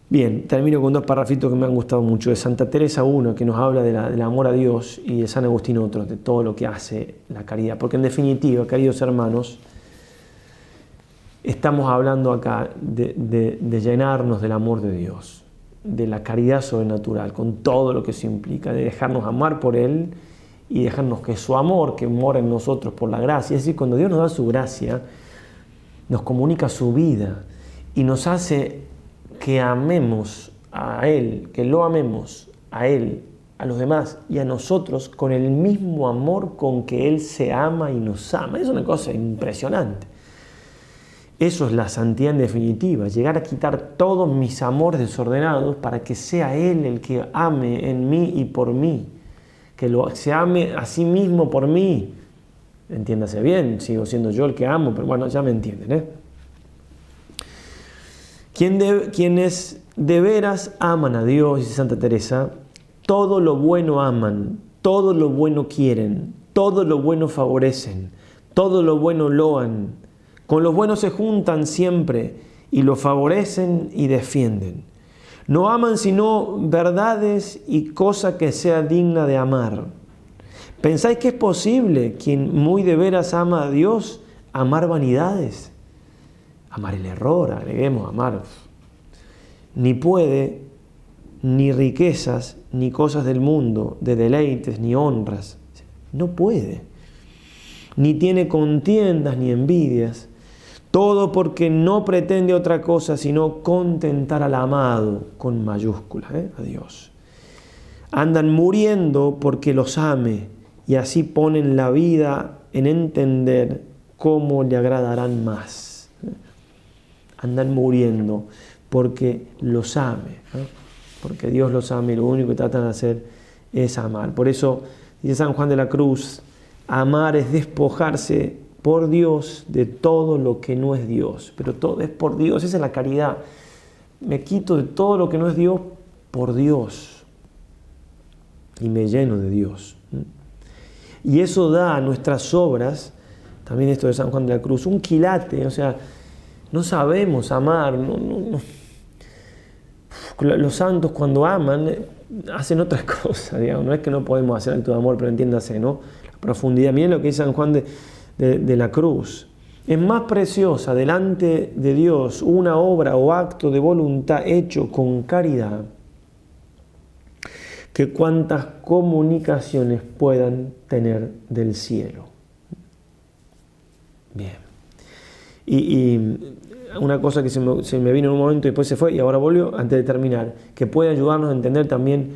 [SPEAKER 1] Bien, termino con dos parrafitos que me han gustado mucho. De Santa Teresa uno, que nos habla del amor a Dios, y de San Agustín otro, de todo lo que hace la caridad. Porque en definitiva, queridos hermanos, estamos hablando acá de, llenarnos del amor de Dios, de la caridad sobrenatural, con todo lo que eso implica, de dejarnos amar por Él y dejarnos que su amor que mora en nosotros por la gracia, es decir, cuando Dios nos da su gracia, nos comunica su vida y nos hace que amemos a Él, que lo amemos a Él, a los demás y a nosotros con el mismo amor con que Él se ama y nos ama. Es una cosa impresionante. Eso es la santidad en definitiva, llegar a quitar todos mis amores desordenados para que sea Él el que ame en mí y por mí, que lo, se ame a sí mismo por mí. Entiéndase bien, sigo siendo yo el que amo, pero bueno, ya me entienden. ¿eh? quienes de veras aman a Dios, dice Santa Teresa, todo lo bueno aman, todo lo bueno quieren, todo lo bueno favorecen, todo lo bueno loan, con los buenos se juntan siempre y los favorecen y defienden. No aman sino verdades y cosa que sea digna de amar. ¿Pensáis que es posible quien muy de veras ama a Dios amar vanidades? Amar el error, agreguemos, amar. Ni puede, ni riquezas, ni cosas del mundo, de deleites, ni honras. No puede. Ni tiene contiendas, ni envidias todo porque no pretende otra cosa sino contentar al amado con mayúsculas, ¿eh? a Dios. Andan muriendo porque los ame y así ponen la vida en entender cómo le agradarán más. ¿eh? Andan muriendo porque los ame, ¿eh? porque Dios los ame y lo único que tratan de hacer es amar. Por eso dice San Juan de la Cruz, amar es despojarse por Dios de todo lo que no es Dios. Pero todo es por Dios, esa es la caridad. Me quito de todo lo que no es Dios por Dios y me lleno de Dios. ¿Mm? Y eso da a nuestras obras, también esto de San Juan de la Cruz, un quilate, o sea, no sabemos amar, los santos cuando aman eh, hacen otra cosa, no es que no podemos hacer acto de amor, pero entiéndase, ¿no? La profundidad, miren lo que dice San Juan de de, la cruz. Es más preciosa delante de Dios una obra o acto de voluntad hecho con caridad que cuantas comunicaciones puedan tener del cielo. Bien. Y, una cosa que se me, se me, vino en un momento y después se fue y ahora volvió, antes de terminar, que puede ayudarnos a entender también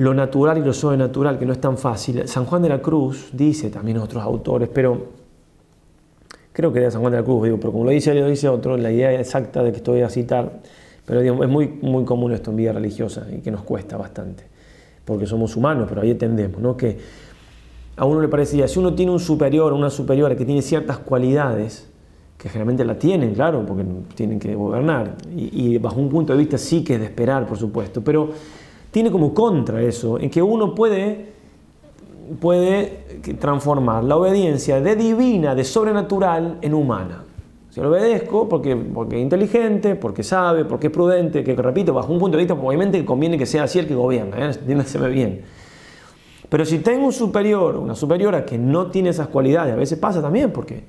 [SPEAKER 1] lo natural y lo sobrenatural, que no es tan fácil. San Juan de la Cruz dice, también otros autores, pero creo que de San Juan de la Cruz, digo, pero como lo dice lo dice otro, la idea exacta de que estoy a citar, pero es muy, muy común esto en vida religiosa y que nos cuesta bastante, porque somos humanos, pero ahí entendemos, ¿no? Que a uno le parecía, si uno tiene un superior o una superiora que tiene ciertas cualidades, que generalmente la tienen, claro, porque tienen que gobernar, y, y bajo un punto de vista sí que es de esperar, por supuesto, pero tiene como contra eso, en que uno puede, puede transformar la obediencia de divina, de sobrenatural, en humana. Si lo obedezco porque, porque es inteligente, porque sabe, porque es prudente, que repito, bajo un punto de vista, pues, obviamente conviene que sea así el que gobierna, ¿eh? bien. Pero si tengo un superior, una superiora que no tiene esas cualidades, a veces pasa también porque,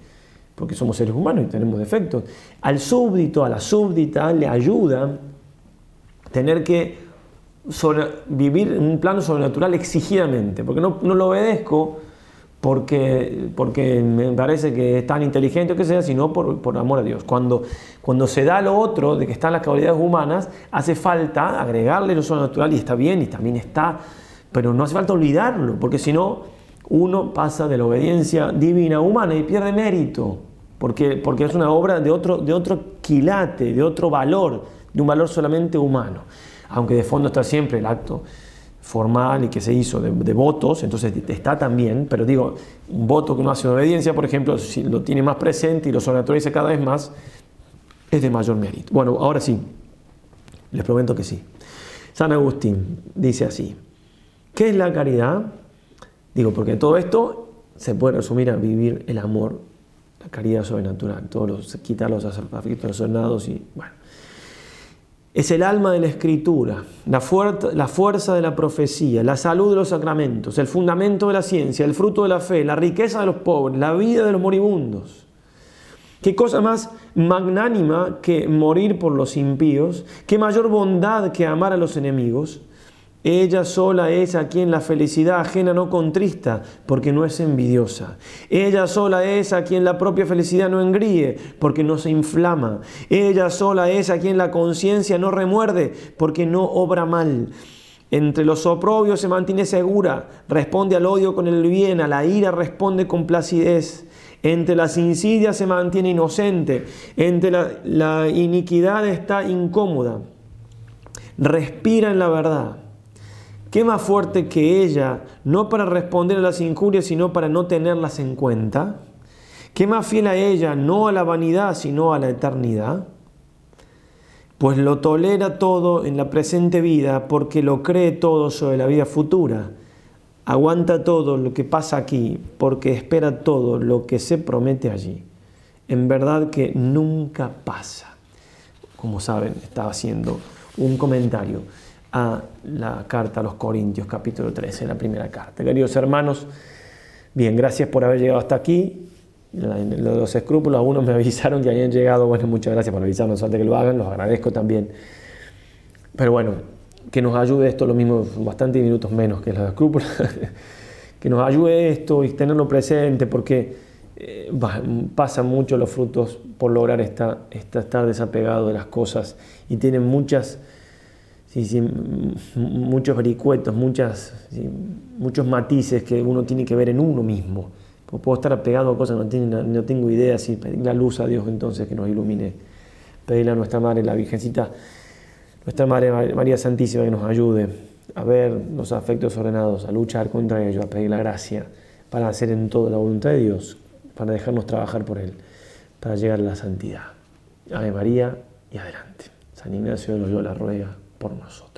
[SPEAKER 1] porque somos seres humanos y tenemos defectos, al súbdito, a la súbdita le ayuda tener que sobre, vivir en un plano sobrenatural exigidamente, porque no, lo obedezco porque, me parece que es tan inteligente o que sea, sino por, amor a Dios. Cuando, se da lo otro, de que están las cualidades humanas, hace falta agregarle lo sobrenatural y está bien y también está, pero no hace falta olvidarlo, porque si no, uno pasa de la obediencia divina a humana y pierde mérito, porque, es una obra otro, de otro quilate, de otro valor, de un valor solamente humano aunque de fondo está siempre el acto formal y que se hizo de, votos, entonces está también, pero digo, un voto que no hace obediencia, por ejemplo, si lo tiene más presente y lo sobrenaturaliza cada vez más, es de mayor mérito. Bueno, ahora sí, les prometo que sí. San Agustín dice así, ¿qué es la caridad? Digo, porque todo esto se puede resumir a vivir el amor, la caridad sobrenatural, todos los, quitar los los y, bueno, es el alma de la escritura, la, fuerza, de la profecía, la salud de los sacramentos, el fundamento de la ciencia, el fruto de la fe, la riqueza de los pobres, la vida de los moribundos. ¿Qué cosa más magnánima que morir por los impíos? ¿Qué mayor bondad que amar a los enemigos? Ella sola es a quien la felicidad ajena no contrista, porque no es envidiosa. Ella sola es a quien la propia felicidad no engríe, porque no se inflama. Ella sola es a quien la conciencia no remuerde, porque no obra mal. Entre los oprobios se mantiene segura, responde al odio con el bien, a la ira responde con placidez. Entre las insidias se mantiene inocente, entre la, la iniquidad está incómoda. Respira en la verdad. ¿Qué más fuerte que ella, no para responder a las injurias, sino para no tenerlas en cuenta? ¿Qué más fiel a ella, no a la vanidad, sino a la eternidad? Pues lo tolera todo en la presente vida porque lo cree todo sobre la vida futura. Aguanta todo lo que pasa aquí porque espera todo lo que se promete allí. En verdad que nunca pasa. Como saben, estaba haciendo un comentario a la carta a los Corintios, capítulo 13, la primera carta. Queridos hermanos, bien, gracias por haber llegado hasta aquí. Los escrúpulos, algunos me avisaron que habían llegado. Bueno, muchas gracias por avisarnos antes que lo hagan, los agradezco también. Pero bueno, que nos ayude esto, lo mismo, bastantes minutos menos que los escrúpulos. que nos ayude esto y tenerlo presente porque eh, pasan mucho los frutos por lograr estar desapegado de las cosas y tienen muchas Sí, muchos vericuetos, muchas, muchos matices que uno tiene que ver en uno mismo. Pues puedo estar apegado a cosas, no, no tengo idea, si pedir la luz a Dios entonces que nos ilumine, pedirle a nuestra Madre, la Virgencita, nuestra Madre María Santísima que nos ayude a ver los afectos ordenados, a luchar contra ellos, a pedir la gracia para hacer en todo la voluntad de Dios, para dejarnos trabajar por Él, para llegar a la santidad. Ave María y adelante. San Ignacio de la ruega por nosotros.